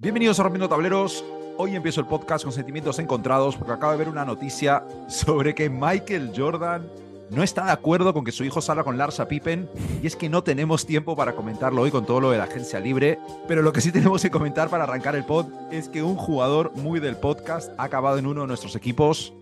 Bienvenidos a Rompiendo Tableros. Hoy empiezo el podcast con sentimientos encontrados porque acabo de ver una noticia sobre que Michael Jordan no está de acuerdo con que su hijo salga con Larsa Pippen y es que no tenemos tiempo para comentarlo hoy con todo lo de la agencia libre, pero lo que sí tenemos que comentar para arrancar el pod es que un jugador muy del podcast ha acabado en uno de nuestros equipos,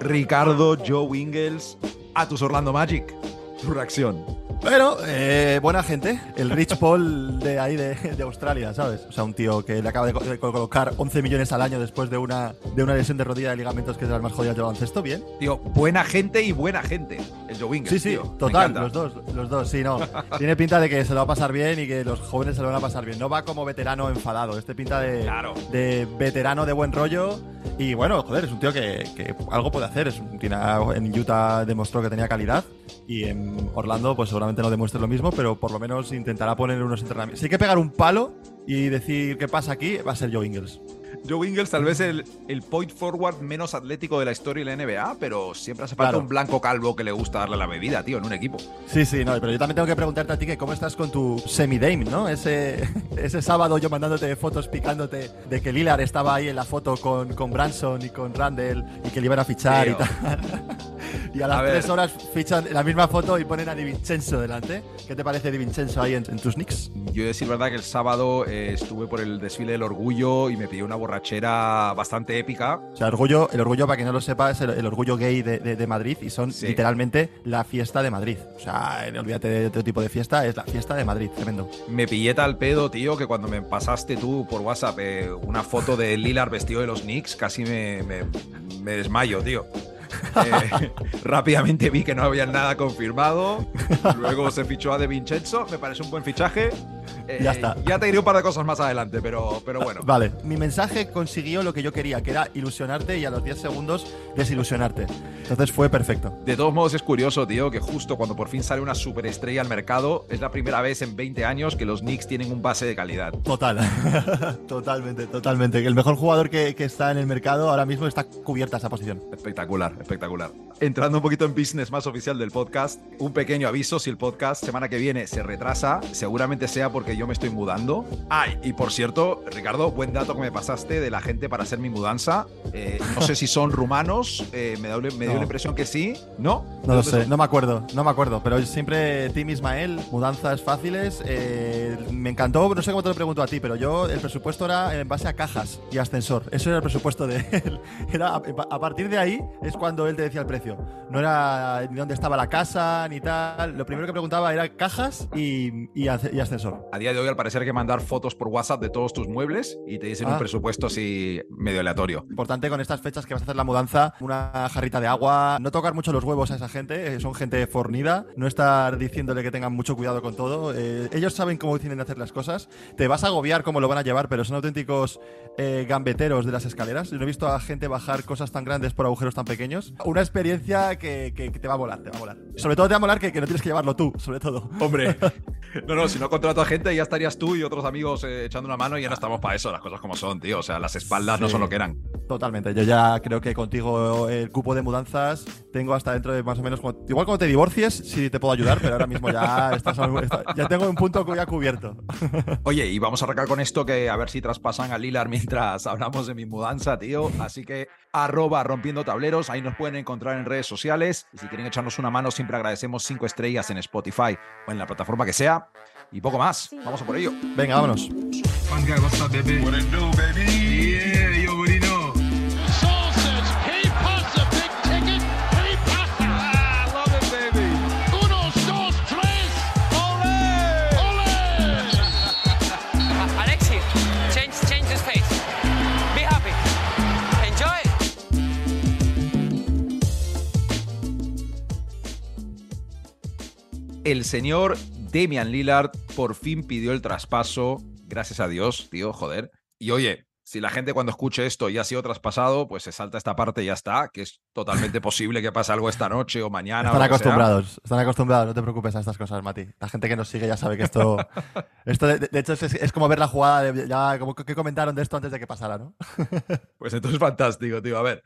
Ricardo Joe Ingles, a tus Orlando Magic. Tu reacción. Pero, eh, buena gente. El Rich Paul de ahí de, de, Australia, ¿sabes? O sea, un tío que le acaba de, de, colocar 11 millones al año después de una, de una lesión de rodilla de ligamentos que es de las más jodidas del baloncesto. Bien. Tío, buena gente y buena gente. El Joe Ingles. Sí, sí, tío. total. Los dos, los dos, sí, no. Tiene pinta de que se lo va a pasar bien y que los jóvenes se lo van a pasar bien. No va como veterano enfadado. Este pinta de, Claro. de veterano de buen rollo. Y bueno, joder, es un tío que, que algo puede hacer. Es un, tiene, en Utah demostró que tenía calidad. Y en Orlando, pues seguramente no demuestre lo mismo, pero por lo menos intentará poner unos entrenamientos. Si hay que pegar un palo y decir qué pasa aquí, va a ser Joe Ingles. Joe Ingles tal vez el, el point forward menos atlético de la historia de la NBA, pero siempre hace falta Claro. un blanco calvo que le gusta darle la bebida, tío, en un equipo. Sí, sí, no, pero yo también tengo que preguntarte a ti que cómo estás con tu semi-dame, ¿no? Ese, ese sábado yo mandándote fotos picándote de que Lillard estaba ahí en la foto con, con Branson y con Randall y que le iban a fichar Tío. y tal. y a las A tres horas fichan la misma foto y ponen a Di Vincenzo delante. ¿Qué te parece Di Vincenzo ahí en, en tus Knicks? Yo decir verdad que el sábado eh, estuve por el desfile del orgullo y me pidió una borrachera bastante épica. O sea, orgullo, el orgullo, para quien no lo sepa, es el, el orgullo gay de, de- de Madrid y son Sí. literalmente la fiesta de Madrid. O sea, eh, olvídate de otro tipo de fiesta, es la fiesta de Madrid, tremendo. Me pillé tal pedo, tío, que cuando me pasaste tú por WhatsApp eh, una foto de Lillard vestido de los Knicks, casi me, me- me desmayo, tío. Eh, rápidamente vi que no había nada confirmado. Luego se fichó a De Vincenzo, me parece un buen fichaje. Eh, Ya está. Ya te diré un par de cosas más adelante, pero, pero bueno. Vale, mi mensaje consiguió lo que yo quería, que era ilusionarte y a los 10 segundos desilusionarte. Entonces fue perfecto. De todos modos es curioso, tío, que justo cuando por fin sale una superestrella al mercado, es la primera vez en 20 años que los Knicks tienen un base de calidad. Total, totalmente, totalmente. El mejor jugador que, que está en el mercado ahora mismo está cubierta esa posición. Espectacular, espectacular. Entrando un poquito en business más oficial del podcast, un pequeño aviso, si el podcast semana que viene se retrasa, seguramente sea porque yo me estoy mudando. Ay, y por cierto, Ricardo, buen dato que me pasaste de la gente para hacer mi mudanza. Eh, no sé si son rumanos, eh, me, da- me dio No. la impresión que sí, ¿no? No lo ¿De dónde sé, no me acuerdo, no me acuerdo, pero siempre Tim Ismael, mudanzas fáciles. eh, me encantó, no sé cómo te lo pregunto a ti, pero yo el presupuesto era en base a cajas y ascensor. Eso era el presupuesto de él. Era, a, a partir de ahí es cuando él te decía el precio. No era ni dónde estaba la casa ni tal. Lo primero que preguntaba era cajas y, y ascensor. A día de hoy, al parecer, hay que mandar fotos por WhatsApp de todos tus muebles y te dicen un Ah. presupuesto así medio aleatorio. Importante con estas fechas que vas a hacer la mudanza, una jarrita de agua, no tocar mucho los huevos a esa gente, eh, son gente fornida, no estar diciéndole que tengan mucho cuidado con todo. eh, ellos saben cómo tienen que hacer las cosas. Te vas a agobiar cómo lo van a llevar, pero son auténticos eh, gambeteros de las escaleras. Yo no he visto a gente bajar cosas tan grandes por agujeros tan pequeños. Una experiencia que, que- que te va a volar, te va a volar. Sobre todo te va a molar que, que no tienes que llevarlo tú, sobre todo. Hombre, no, no, si no contrato a gente ya estarías tú y otros amigos eh, echando una mano y ya no estamos para eso, las cosas como son, tío. O sea, las espaldas no son lo que eran. Totalmente. Yo ya creo que contigo el cupo de mudanzas tengo hasta dentro de más o menos. como- igual cuando te divorcies, sí te puedo ayudar, pero ahora mismo ya estás, está- ya tengo un punto ya cubierto. Oye, y vamos a arrancar con esto que a ver si traspasan a Lilar mientras hablamos de mi mudanza, tío. Así que arroba rompiendo tableros, ahí nos pueden encontrar en redes sociales. Y si quieren echarnos una mano, siempre agradecemos cinco estrellas en Spotify o en la plataforma que sea. Y poco más. Vamos a por ello. Venga, vámonos. El señor Damian Lillard por fin pidió el traspaso. Gracias a Dios, tío, joder. Y oye, si la gente cuando escuche esto ya ha sido traspasado, pues se salta esta parte y ya está, que es totalmente posible que pase algo esta noche o mañana. Están sea. acostumbrados, están acostumbrados, no te preocupes a estas cosas, Mati. La gente que nos sigue ya sabe que esto. esto de, de hecho, es, es como ver la jugada, de, ya, como que comentaron de esto antes de que pasara, ¿no? Pues entonces fantástico, tío. A ver,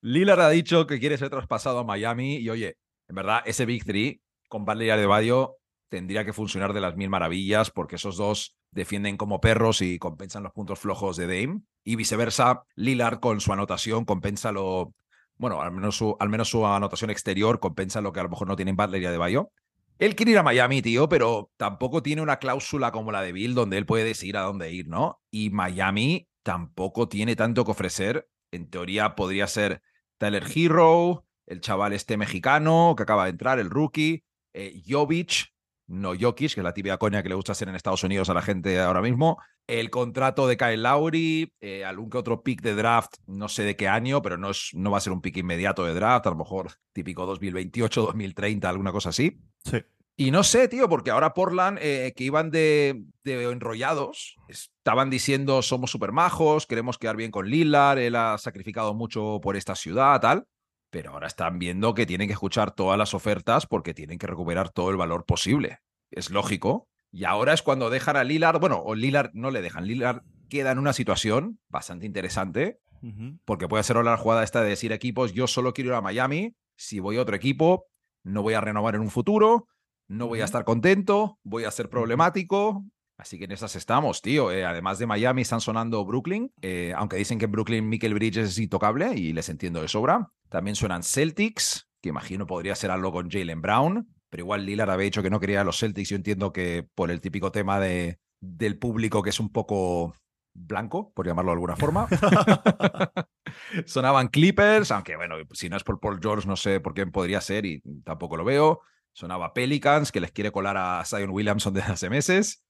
Lillard ha dicho que quiere ser traspasado a Miami y oye, en verdad, ese Big Three con Butler y Adebayo tendría que funcionar de las mil maravillas porque esos dos defienden como perros y compensan los puntos flojos de Dame. Y viceversa, Lillard con su anotación compensa lo. Bueno, al menos su, al menos su anotación exterior compensa lo que a lo mejor no tiene en Butler y de Bayo. Él quiere ir a Miami, tío, pero tampoco tiene una cláusula como la de Bill donde él puede decidir a dónde ir, ¿no? Y Miami tampoco tiene tanto que ofrecer. En teoría podría ser Tyler Hero, el chaval este mexicano que acaba de entrar, el rookie, eh, Jovic, no Jokic, que es la tibia coña que le gusta hacer en Estados Unidos a la gente ahora mismo. El contrato de Kyle Lowry, eh, algún que otro pick de draft, no sé de qué año, pero no, es, no va a ser un pick inmediato de draft, a lo mejor típico 2028, 2030, alguna cosa así. Sí. Y no sé, tío, porque ahora Portland, eh, que iban de, de, enrollados, estaban diciendo somos super majos, queremos quedar bien con Lillard, él ha sacrificado mucho por esta ciudad, tal. Pero ahora están viendo que tienen que escuchar todas las ofertas porque tienen que recuperar todo el valor posible. Es lógico. Y ahora es cuando dejan a Lillard, bueno, o Lillard no le dejan, Lillard queda en una situación bastante interesante, uh -huh. porque puede ser la jugada esta de decir equipos, yo solo quiero ir a Miami, si voy a otro equipo, no voy a renovar en un futuro, no voy a estar contento, voy a ser problemático. Así que en esas estamos, tío. Eh, además de Miami, están sonando Brooklyn, eh, aunque dicen que en Brooklyn Michael Bridges es intocable y les entiendo de sobra. También suenan Celtics, que imagino podría ser algo con Jalen Brown, pero igual Lillard había dicho que no quería a los Celtics. Yo entiendo que por el típico tema de, del público que es un poco blanco, por llamarlo de alguna forma. Sonaban Clippers, aunque bueno, si no es por Paul George, no sé por quién podría ser y tampoco lo veo. Sonaba Pelicans, que les quiere colar a Zion Williamson desde hace meses.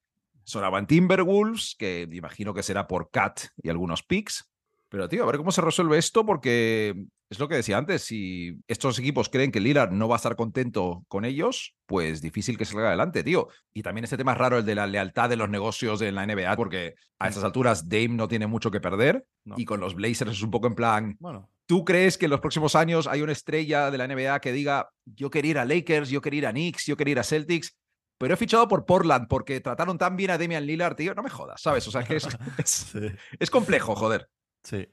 Sonaban Timberwolves, que imagino que será por Cat y algunos picks. Pero, tío, a ver cómo se resuelve esto, porque es lo que decía antes. Si estos equipos creen que Lillard no va a estar contento con ellos, pues difícil que salga adelante, tío. Y también este tema es raro, el de la lealtad de los negocios en la NBA, porque a estas alturas Dame no tiene mucho que perder. No. Y con los Blazers es un poco en plan. Bueno. ¿Tú crees que en los próximos años hay una estrella de la NBA que diga, yo quería ir a Lakers, yo quería ir a Knicks, yo quería ir a Celtics? Pero he fichado por Portland porque trataron tan bien a Damian Lillard, tío, no me jodas, ¿sabes? O sea, que es, es, sí. es complejo, joder. Sí.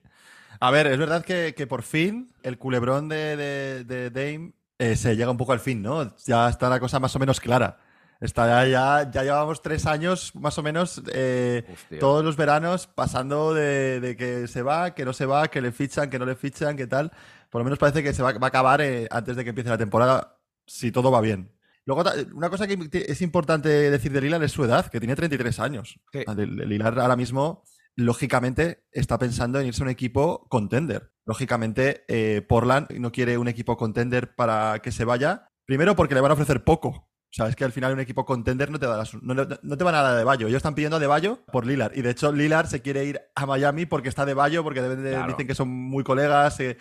A ver, es verdad que, que por fin el culebrón de, de, de Dame eh, se llega un poco al fin, ¿no? Ya está la cosa más o menos clara. Está ya, ya, ya llevamos tres años más o menos eh, todos los veranos pasando de, de, que se va, que no se va, que le fichan, que no le fichan, que tal. Por lo menos parece que se va, va a acabar eh, antes de que empiece la temporada, si todo va bien. Luego, una cosa que es importante decir de Lillard es su edad, que tiene 33 años. Sí. Lillard ahora mismo, lógicamente, está pensando en irse a un equipo contender. Lógicamente, eh, Portland no quiere un equipo contender para que se vaya. Primero, porque le van a ofrecer poco. O sea, es que al final un equipo contender no te, da no, no, te van a dar de Bayo. Ellos están pidiendo de Bayo por Lillard. Y de hecho, Lillard se quiere ir a Miami porque está de Bayo, porque de, claro. dicen que son muy colegas. Eh,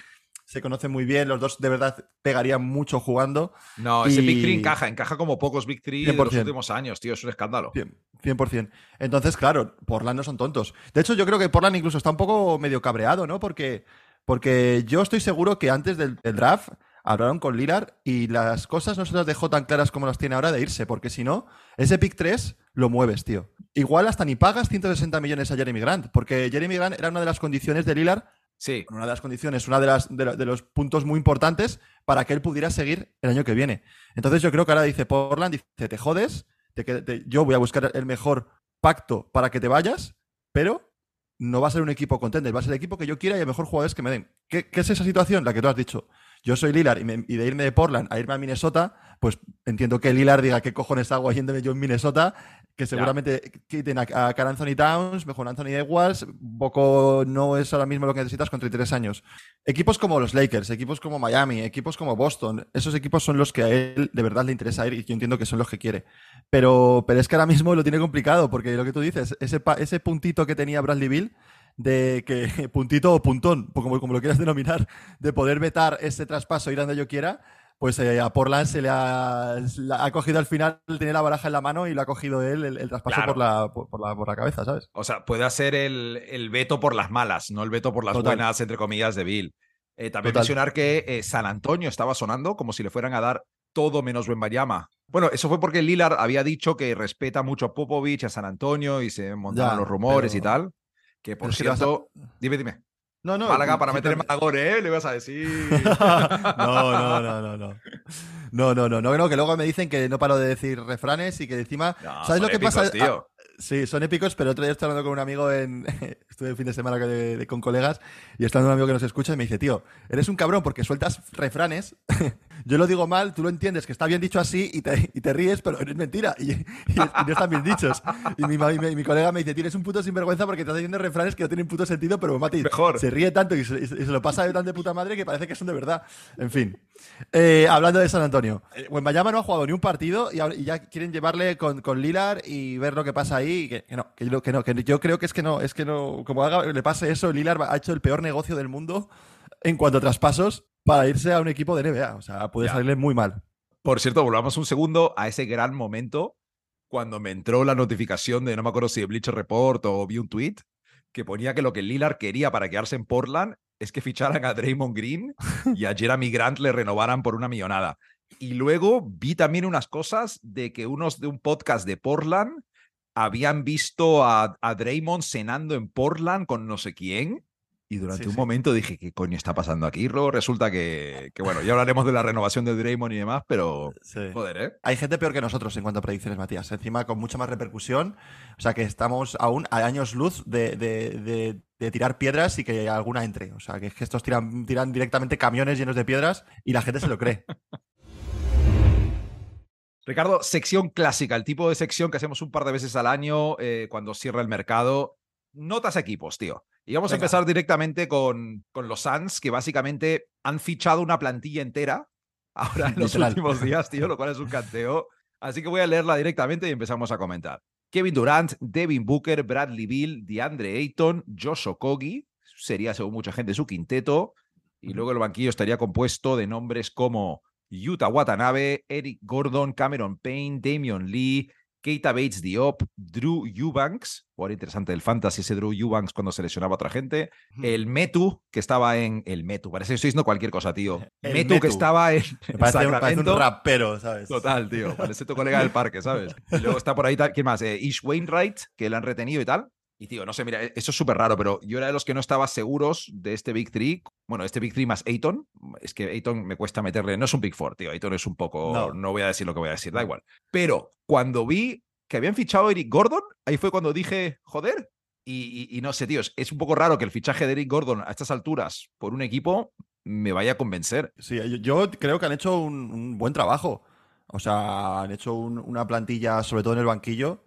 se conocen muy bien, los dos de verdad pegarían mucho jugando. No, ese. Big Three encaja, encaja como pocos Big Three de los últimos años, tío, es un escándalo. 100%. Entonces, claro, Portland no son tontos. De hecho, yo creo que Portland incluso está un poco medio cabreado, ¿no? Porque, porque yo estoy seguro que antes del, del draft hablaron con Lillard y las cosas no se las dejó tan claras como las tiene ahora de irse, porque si no, ese pick 3 lo mueves, tío. Igual hasta ni pagas 160 millones a Jeremy Grant, porque Jeremy Grant era una de las condiciones de Lillard Sí. Una de las condiciones, una de, de, los puntos muy importantes para que él pudiera seguir el año que viene. Entonces yo creo que ahora dice Portland, dice, te jodes, te, yo voy a buscar el mejor pacto para que te vayas, pero no va a ser un equipo contender, va a ser el equipo que yo quiera y el mejor jugadores que me den. ¿Qué, ¿Qué, es esa situación? La que tú has dicho. Yo soy Lillard y, y, de irme de Portland a irme a Minnesota, pues entiendo que Lillard diga qué cojones hago yéndome yo en Minnesota, que seguramente yeah. quiten a, a Carl Anthony Towns, mejor Anthony Edwards, poco no es ahora mismo lo que necesitas con 33 años. Equipos como los Lakers, equipos como Miami, equipos como Boston, esos equipos son los que a él de verdad le interesa ir y yo entiendo que son los que quiere. Pero, pero es que ahora mismo lo tiene complicado, porque lo que tú dices, ese, ese puntito que tenía Bradley Bill, de que puntito o puntón, como, como lo quieras denominar, de poder vetar ese traspaso ir donde yo quiera, pues eh, a Portland se le ha, la ha, cogido al final, tenía la baraja en la mano y lo ha cogido él el, el traspaso claro. por, la, por, por, la, por, la, cabeza, ¿sabes? O sea, puede hacer el, el, veto por las malas, no el veto por las Total. buenas, entre comillas, de Bill. Eh, también Total. mencionar que eh, San Antonio estaba sonando como si le fueran a dar todo menos Wembayama. Bueno, eso fue porque Lillard había dicho que respeta mucho a Popovich, a San Antonio y se montaron ya, los rumores pero... y tal. Que por cierto, a... dime, dime. No, no. Málaga para meter Malagón, ¿eh? Le vas a decir. no, no, no, no, no. No, no, no, no, que luego me dicen que no paro de decir refranes y que encima. ¿Sabes lo que pasa? Sí, son épicos, pero otro día estoy hablando con un amigo en. Estuve el fin de semana con, de- con colegas y está hablando un amigo que nos escucha y me dice, tío, eres un cabrón porque sueltas refranes. Yo lo digo mal, tú lo entiendes que está bien dicho así y te, y te ríes, pero es mentira. Y, y- y no están bien dichos. Y mi, mi- mi colega me dice, tienes un puto sinvergüenza porque estás diciendo refranes que no tienen puto sentido, pero Mati Mejor. se ríe tanto y se, y se lo pasa de tan de puta madre que parece que son de verdad. En fin. Eh, hablando de San Antonio. Eh, Wembayama no ha jugado ni un partido y, ya quieren llevarle con, con Lilar y ver lo que pasa ahí. y Que, que no, que, no, que yo creo que es que no, es que no, como haga, le pase eso, Lilar ha hecho el peor negocio del mundo en cuanto a traspasos para irse a un equipo de NBA. O sea, puede Ya. salirle muy mal. Por cierto, volvamos un segundo a ese gran momento cuando me entró la notificación de, no me acuerdo si de Bleacher Report o vi un tweet, que ponía que lo que Lillard quería para quedarse en Portland es que ficharan a Draymond Green y a Jeremy Grant le renovaran por una millonada. Y luego vi también unas cosas de que unos de un podcast de Portland habían visto a, a Draymond cenando en Portland con no sé quién. Y durante Sí, un sí. momento dije, ¿qué coño está pasando aquí? Y luego resulta que, que, bueno, ya hablaremos de la renovación de Draymond y demás, pero joder, ¿eh? Hay gente peor que nosotros en cuanto a predicciones, Matías. Encima con mucha más repercusión. O sea que estamos aún a años luz de, de- de- de tirar piedras y que alguna entre. O sea que es que estos tiran, tiran directamente camiones llenos de piedras y la gente se lo cree. Ricardo, sección clásica, el tipo de sección que hacemos un par de veces al año eh, cuando cierra el mercado. Notas a equipos, tío. Y vamos a empezar directamente con, con los Suns, que básicamente han fichado una plantilla entera ahora en los Literal. últimos días, tío, lo cual es un canteo. Así que voy a leerla directamente y empezamos a comentar. Kevin Durant, Devin Booker, Bradley Bill, DeAndre Ayton, Josh Okogie, sería según mucha gente su quinteto. Y luego el banquillo estaría compuesto de nombres como Yuta Watanabe, Eric Gordon, Cameron Payne, Damian Lee, Keita Bates Diop, Drew Eubanks, jugador interesante del fantasy ese Drew Eubanks cuando seleccionaba a otra gente, el Metu, que estaba en el Metu, parece que estoy diciendo cualquier cosa, tío. El Metu, que estaba en, Me parece, un- parece un Sacramento. rapero, ¿sabes? Total, tío. Parece tu colega del parque, ¿sabes? Y luego está por ahí, ¿quién más? Eh, Ish Wainwright, que le han retenido y tal. Y tío, no sé, mira, eso es súper raro, pero yo era de los que no estaba seguros de este Big Three. Bueno, este Big Three más Ayton. Es que Ayton me cuesta meterle. No es un Big Four, tío. Ayton es un poco. No. No, voy a decir lo que voy a decir, da igual. Pero cuando vi que habían fichado a Eric Gordon, ahí fue cuando dije, joder. Y, y- y no sé, tío, es, un poco raro que el fichaje de Eric Gordon a estas alturas por un equipo me vaya a convencer. Sí, yo, yo creo que han hecho un, un buen trabajo. O sea, han hecho un- una plantilla, sobre todo en el banquillo.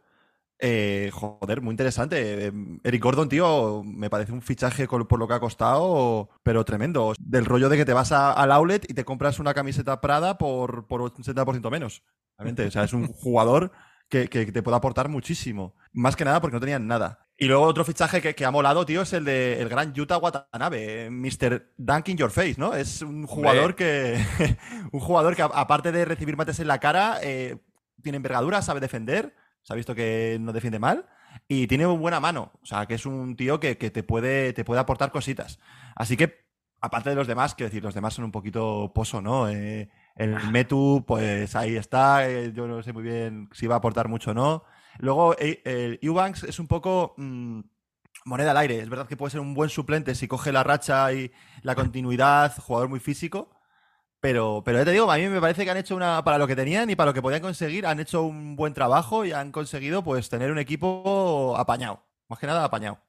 Eh, joder, muy interesante. Eh, Eric Gordon, tío, me parece un fichaje por lo que ha costado, pero tremendo. Del rollo de que te vas a- al outlet y te compras una camiseta Prada por, por un 70% menos. Realmente, o sea, es un jugador que, que te puede aportar muchísimo. Más que nada porque no tenían nada. Y luego otro fichaje que, que ha molado, tío, es el de el gran Yuta Watanabe, eh, Mr. Dunk in Your Face, ¿no? Es un jugador que. un jugador que, aparte de recibir mates en la cara, eh, tiene envergadura, sabe defender. Se ha visto que no defiende mal. Y tiene buena mano. O sea, que es un tío que, que te, puede, te puede aportar cositas. Así que, aparte de los demás, quiero decir, los demás son un poquito pozo, ¿no? Eh, el Metu, pues ahí está. eh, yo no sé muy bien si va a aportar mucho o no. Luego, eh, el Eubanks es un poco mm, moneda al aire. Es verdad que puede ser un buen suplente si coge la racha y la continuidad, jugador muy físico. Pero, pero ya te digo, a mí me parece que han hecho una, para lo que tenían y para lo que podían conseguir, han hecho un buen trabajo y han conseguido pues tener un equipo apañado. Más que nada apañado.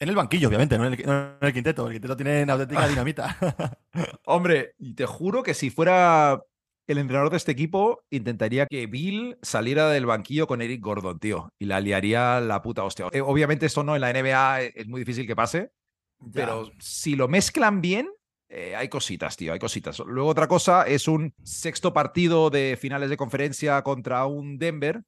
En el banquillo, obviamente, no en el, no en el quinteto. El quinteto tiene una auténtica dinamita. Hombre, y te juro que si fuera el entrenador de este equipo, intentaría que Bill saliera del banquillo con Eric Gordon, tío, y la liaría la puta hostia. Eh, obviamente esto no en la NBA es muy difícil que pase, pero si lo mezclan bien, eh, hay cositas, tío, hay cositas. Luego otra cosa es un sexto partido de finales de conferencia contra un Denver.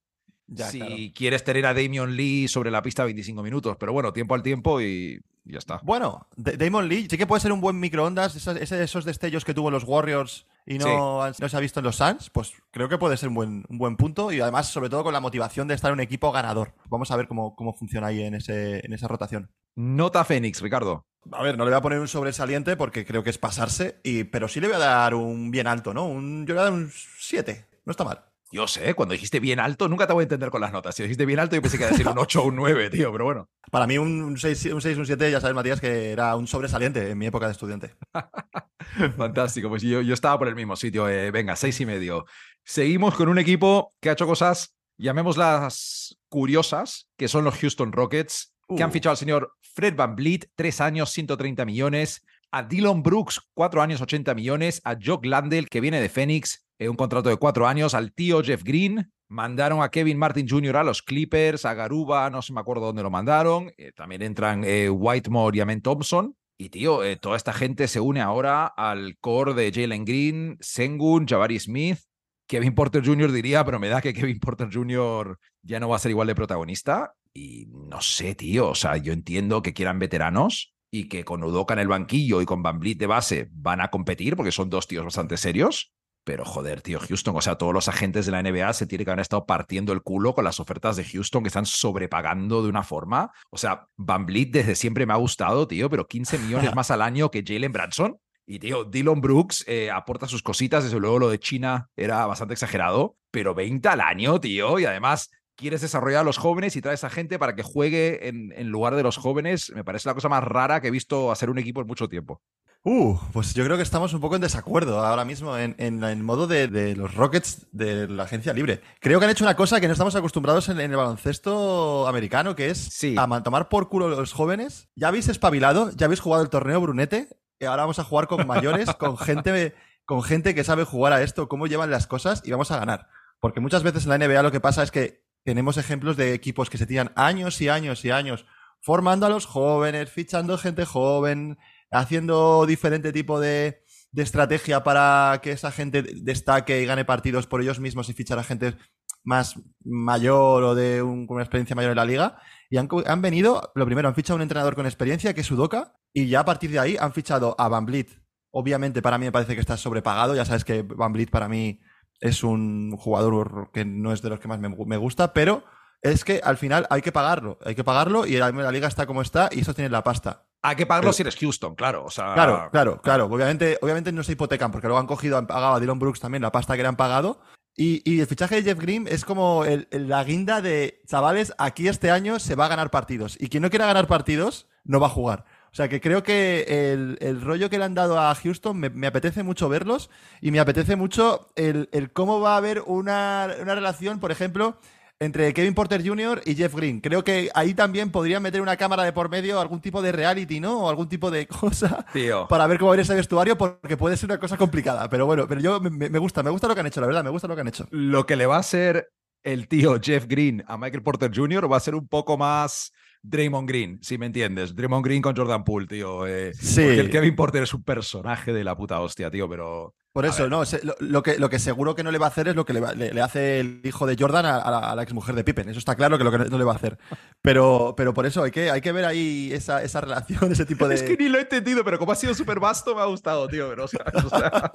Ya, si claro. quieres tener a Damian Lee sobre la pista 25 minutos, pero bueno, tiempo al tiempo y ya está. Bueno, D- Damon Lee sí que puede ser un buen microondas, ese- esos destellos que tuvo los Warriors y no, se ha visto en los Suns, pues creo que puede ser un buen, un buen punto y además sobre todo con la motivación de estar en un equipo ganador. Vamos a ver cómo, cómo funciona ahí en, ese, en esa rotación. Nota Fénix, Ricardo. A ver, no le voy a poner un sobresaliente porque creo que es pasarse, y, pero sí le voy a dar un bien alto, ¿no? Un, yo le voy a dar un 7, no está mal. Yo sé, cuando dijiste bien alto, nunca te voy a entender con las notas. Si dijiste bien alto, yo pensé que iba a decir un 8 o un 9, tío, pero bueno. Para mí un 6, un 6, un 7, ya sabes, Matías, que era un sobresaliente en mi época de estudiante. Fantástico, pues yo, yo estaba por el mismo sitio. eh, venga, seis y medio. Seguimos con un equipo que ha hecho cosas, llamémoslas curiosas, que son los Houston Rockets, que han Uh. fichado al señor Fred Van Vliet, tres años, 130 millones, a Dylan Brooks, cuatro años, 80 millones, a Jock Landell, que viene de Phoenix, eh, un contrato de cuatro años, al tío Jeff Green, mandaron a Kevin Martin Jr. a los Clippers, a Garuba, no se me acuerdo dónde lo mandaron, eh, también entran eh, Whitemore y Amen Thompson, y tío, eh, toda esta gente se une ahora al core de Jalen Green, Sengun, Jabari Smith, Kevin Porter Jr. diría, pero me da que Kevin Porter Jr. ya no va a ser igual de protagonista. Y no sé, tío, o sea, yo entiendo que quieran veteranos y que con Udoka en el banquillo y con Van Vliet de base van a competir porque son dos tíos bastante serios. Pero joder, tío, Houston, o sea, todos los agentes de la NBA se tienen que haber estado partiendo el culo con las ofertas de Houston que están sobrepagando de una forma. O sea, Van Vliet desde siempre me ha gustado, tío, pero 15 millones más al año que Jalen Branson. Y tío, Dylan Brooks eh, aporta sus cositas, desde luego lo de China era bastante exagerado, pero 20 al año, tío, y además quieres desarrollar a los jóvenes y traes a gente para que juegue en, en lugar de los jóvenes, me parece la cosa más rara que he visto hacer un equipo en mucho tiempo. Uh, pues yo creo que estamos un poco en desacuerdo ahora mismo en, en el modo de, de los Rockets de la agencia libre. Creo que han hecho una cosa que no estamos acostumbrados en, en el baloncesto americano, que es Sí. a ma- tomar por culo a los jóvenes. Ya habéis espabilado, ya habéis jugado el torneo Brunete, y ahora vamos a jugar con mayores, con gente, con gente que sabe jugar a esto, cómo llevan las cosas y vamos a ganar. Porque muchas veces en la NBA lo que pasa es que tenemos ejemplos de equipos que se tiran años y años y años formando a los jóvenes, fichando gente joven, haciendo diferente tipo de, de estrategia para que esa gente destaque y gane partidos por ellos mismos y fichar a gente más mayor o de una experiencia mayor en la liga. Y han, han venido, lo primero, han fichado a un entrenador con experiencia, que es Udoka, y ya a partir de ahí han fichado a Van Vliet. Obviamente para mí me parece que está sobrepagado, ya sabes que Van Vliet para mí es un jugador que no es de los que más me, me gusta, pero es que al final hay que pagarlo, hay que pagarlo y la, la liga está como está y eso tiene la pasta. Hay que pagarlo Pero- si eres Houston, claro. O sea, Claro, claro, claro. Obviamente, obviamente no se hipotecan porque luego han cogido, han pagado a Dylan Brooks también la pasta que le han pagado. Y, y el fichaje de Jeff Green es como el- el- la guinda de, chavales, aquí este año se va a ganar partidos. Y quien no quiera ganar partidos, no va a jugar. O sea que creo que el, el rollo que le han dado a Houston me, me apetece mucho verlos y me apetece mucho el, el cómo va a haber una, una relación, por ejemplo, entre Kevin Porter Jr. y Jeff Green. Creo que ahí también podrían meter una cámara de por medio, algún tipo de reality, ¿no? O algún tipo de cosa Tío. para ver cómo va a ir ese vestuario porque puede ser una cosa complicada. Pero bueno, pero yo me, me gusta, me gusta lo que han hecho, la verdad, me gusta lo que han hecho. Lo que le va a hacer el tío Jeff Green a Michael Porter Jr. va a ser un poco más Draymond Green, si me entiendes. Draymond Green con Jordan Poole, tío. eh, Sí. Porque el Kevin Porter es un personaje de la puta hostia, tío, pero. Por eso, no, se- lo, lo que, lo que seguro que no le va a hacer es lo que le, va- le- le hace el hijo de Jordan a, a la, a la exmujer de Pippen. Eso está claro que lo que no le va a hacer. Pero, pero por eso hay que, hay que ver ahí esa, esa relación, ese tipo de. Es que ni lo he entendido, pero como ha sido súper vasto, me ha gustado, tío. Pero, o sea, o sea,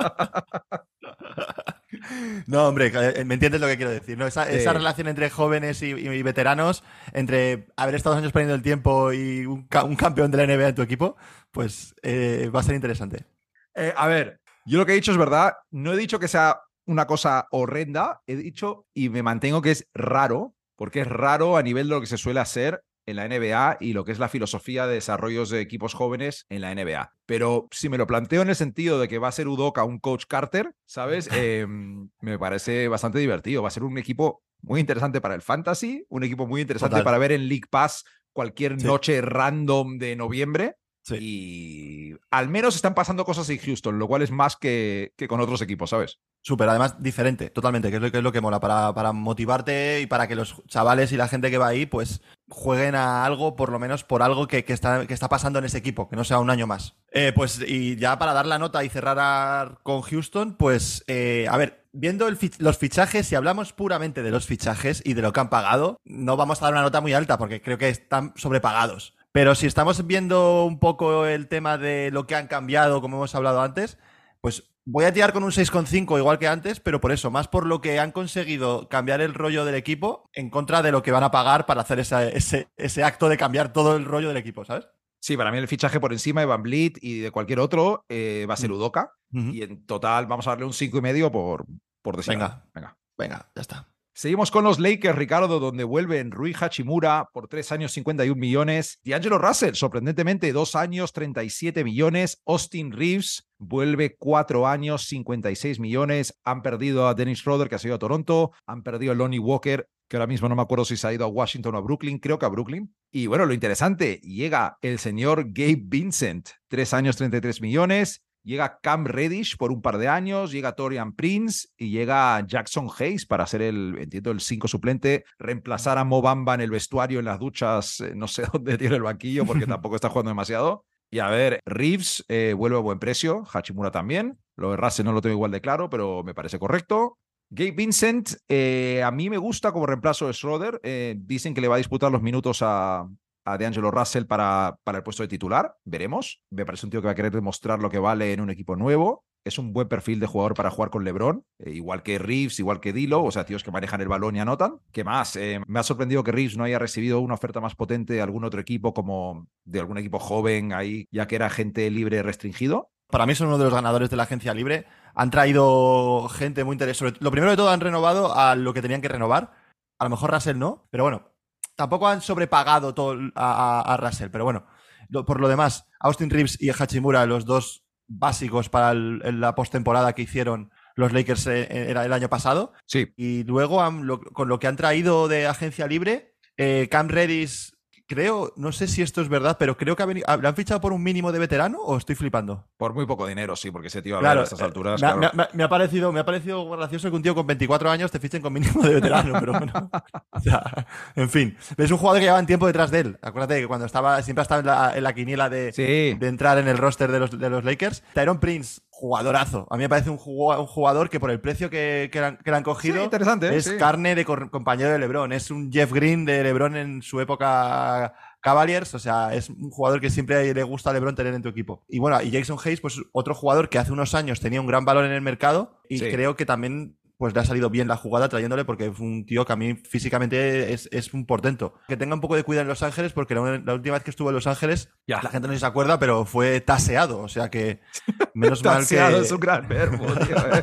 No, hombre, eh, me entiendes lo que quiero decir, ¿no? Esa, Sí. esa relación entre jóvenes y, y veteranos, entre haber estado dos años perdiendo el tiempo y un, ca- un campeón de la NBA en tu equipo, pues eh, va a ser interesante. eh, a ver, yo lo que he dicho es verdad. No he dicho que sea una cosa horrenda. He dicho y me mantengo que es raro, porque es raro a nivel de lo que se suele hacer en la NBA y lo que es la filosofía de desarrollos de equipos jóvenes en la NBA. Pero si me lo planteo en el sentido de que va a ser Udoka un coach Carter, ¿sabes? Eh, me parece bastante divertido. Va a ser un equipo muy interesante para el fantasy, un equipo muy interesante Total. para ver en League Pass cualquier Sí. noche random de noviembre. Sí. Y al menos están pasando cosas en Houston, lo cual es más que, que con otros equipos, ¿sabes? Súper, además diferente, totalmente, que es lo que, es lo que mola, para, para motivarte y para que los chavales y la gente que va ahí, pues jueguen a algo, por lo menos por algo que, que está, que está pasando en ese equipo, que no sea un año más. Eh, pues, y ya para dar la nota y cerrar a- con Houston, pues, eh, a ver, viendo el fich- los fichajes, si hablamos puramente de los fichajes y de lo que han pagado, no vamos a dar una nota muy alta, porque creo que están sobrepagados. Pero si estamos viendo un poco el tema de lo que han cambiado, como hemos hablado antes, pues voy a tirar con un 6,5 igual que antes, pero por eso, más por lo que han conseguido cambiar el rollo del equipo en contra de lo que van a pagar para hacer esa- ese, ese acto de cambiar todo el rollo del equipo, ¿sabes? Sí, para mí el fichaje por encima de Van Vliet y de cualquier otro eh, va a ser Mm. Udoka. Ujú. Y en total vamos a darle un cinco y medio por, por decir Venga. Venga. Venga, ya está. Seguimos con los Lakers, Ricardo, donde vuelven Rui Hachimura por 3 años 51 millones. D'Angelo Russell, sorprendentemente, 2 años 37 millones. Austin Reeves vuelve 4 años 56 millones. Han perdido a Dennis Schroeder, que ha sido a Toronto. Han perdido a Lonnie Walker, que ahora mismo no me acuerdo si se ha ido a Washington o a Brooklyn. Creo que a Brooklyn. Y bueno, lo interesante, llega el señor Gabe Vincent, 3 años 33 millones. Llega Cam Reddish por un par de años, llega Torian Prince y llega Jackson Hayes para ser el, entiendo, el 5 suplente, reemplazar a Mobamba en el vestuario, en las duchas, eh, no sé dónde tiene el banquillo porque tampoco está jugando demasiado. Y a ver, Reeves eh, vuelve a buen precio, Hachimura también. Lo de Rase no lo tengo igual de claro, pero me parece correcto. Gabe Vincent, eh, a mí me gusta como reemplazo de Schroeder. Eh, dicen que le va a disputar los minutos a, a DeAngelo Russell para, para el puesto de titular. Veremos. Me parece un tío que va a querer demostrar lo que vale en un equipo nuevo. Es un buen perfil de jugador para jugar con LeBron, eh, igual que Reeves, igual que Dilo, o sea, tíos que manejan el balón y anotan. ¿Qué más? Eh, me ha sorprendido que Reeves no haya recibido una oferta más potente de algún otro equipo, como de algún equipo joven ahí, ya que era gente libre restringido. Para mí son uno de los ganadores de la agencia libre. Han traído gente muy interesante. Lo primero de todo, han renovado a lo que tenían que renovar. A lo mejor Russell no, pero bueno, tampoco han sobrepagado todo a, a, a Russell, pero bueno, lo, por lo demás, Austin Reeves y Hachimura, los dos básicos para el, la postemporada que hicieron los Lakers eh, era el año pasado. Sí. Y luego han, lo, con lo que han traído de agencia libre, eh, Cam Reddish creo, no sé si esto es verdad, pero creo que ha venido, ¿le han fichado por un mínimo de veterano o estoy flipando? Por muy poco dinero, sí, porque ese tío a, Claro, a estas alturas. Me, ha- claro. me ha- me ha parecido, me ha parecido gracioso que un tío con 24 años te fichen con mínimo de veterano, pero bueno. O sea, en fin, es un jugador que llevaban tiempo detrás de él. Acuérdate que cuando estaba, siempre ha estado en la, en la quiniela de, Sí. de entrar en el roster de los, de los Lakers. Tyron Prince, jugadorazo. A mí me parece un, jugador que por el precio que, que, le, han, que le han cogido Sí, interesante, es Sí. carne de compañero de LeBron. Es un Jeff Green de LeBron en su época Cavaliers. O sea, es un jugador que siempre le gusta a LeBron tener en tu equipo. Y bueno, y Jason Hayes, pues otro jugador que hace unos años tenía un gran valor en el mercado y Sí. creo que también pues le ha salido bien la jugada trayéndole porque fue un tío que a mí físicamente es, es un portento. Que tenga un poco de cuidado en Los Ángeles porque la, la última vez que estuvo en Los Ángeles, Ya. la gente no se acuerda, pero fue taseado. O sea que menos mal que... Taseado es un gran verbo, tío. eh.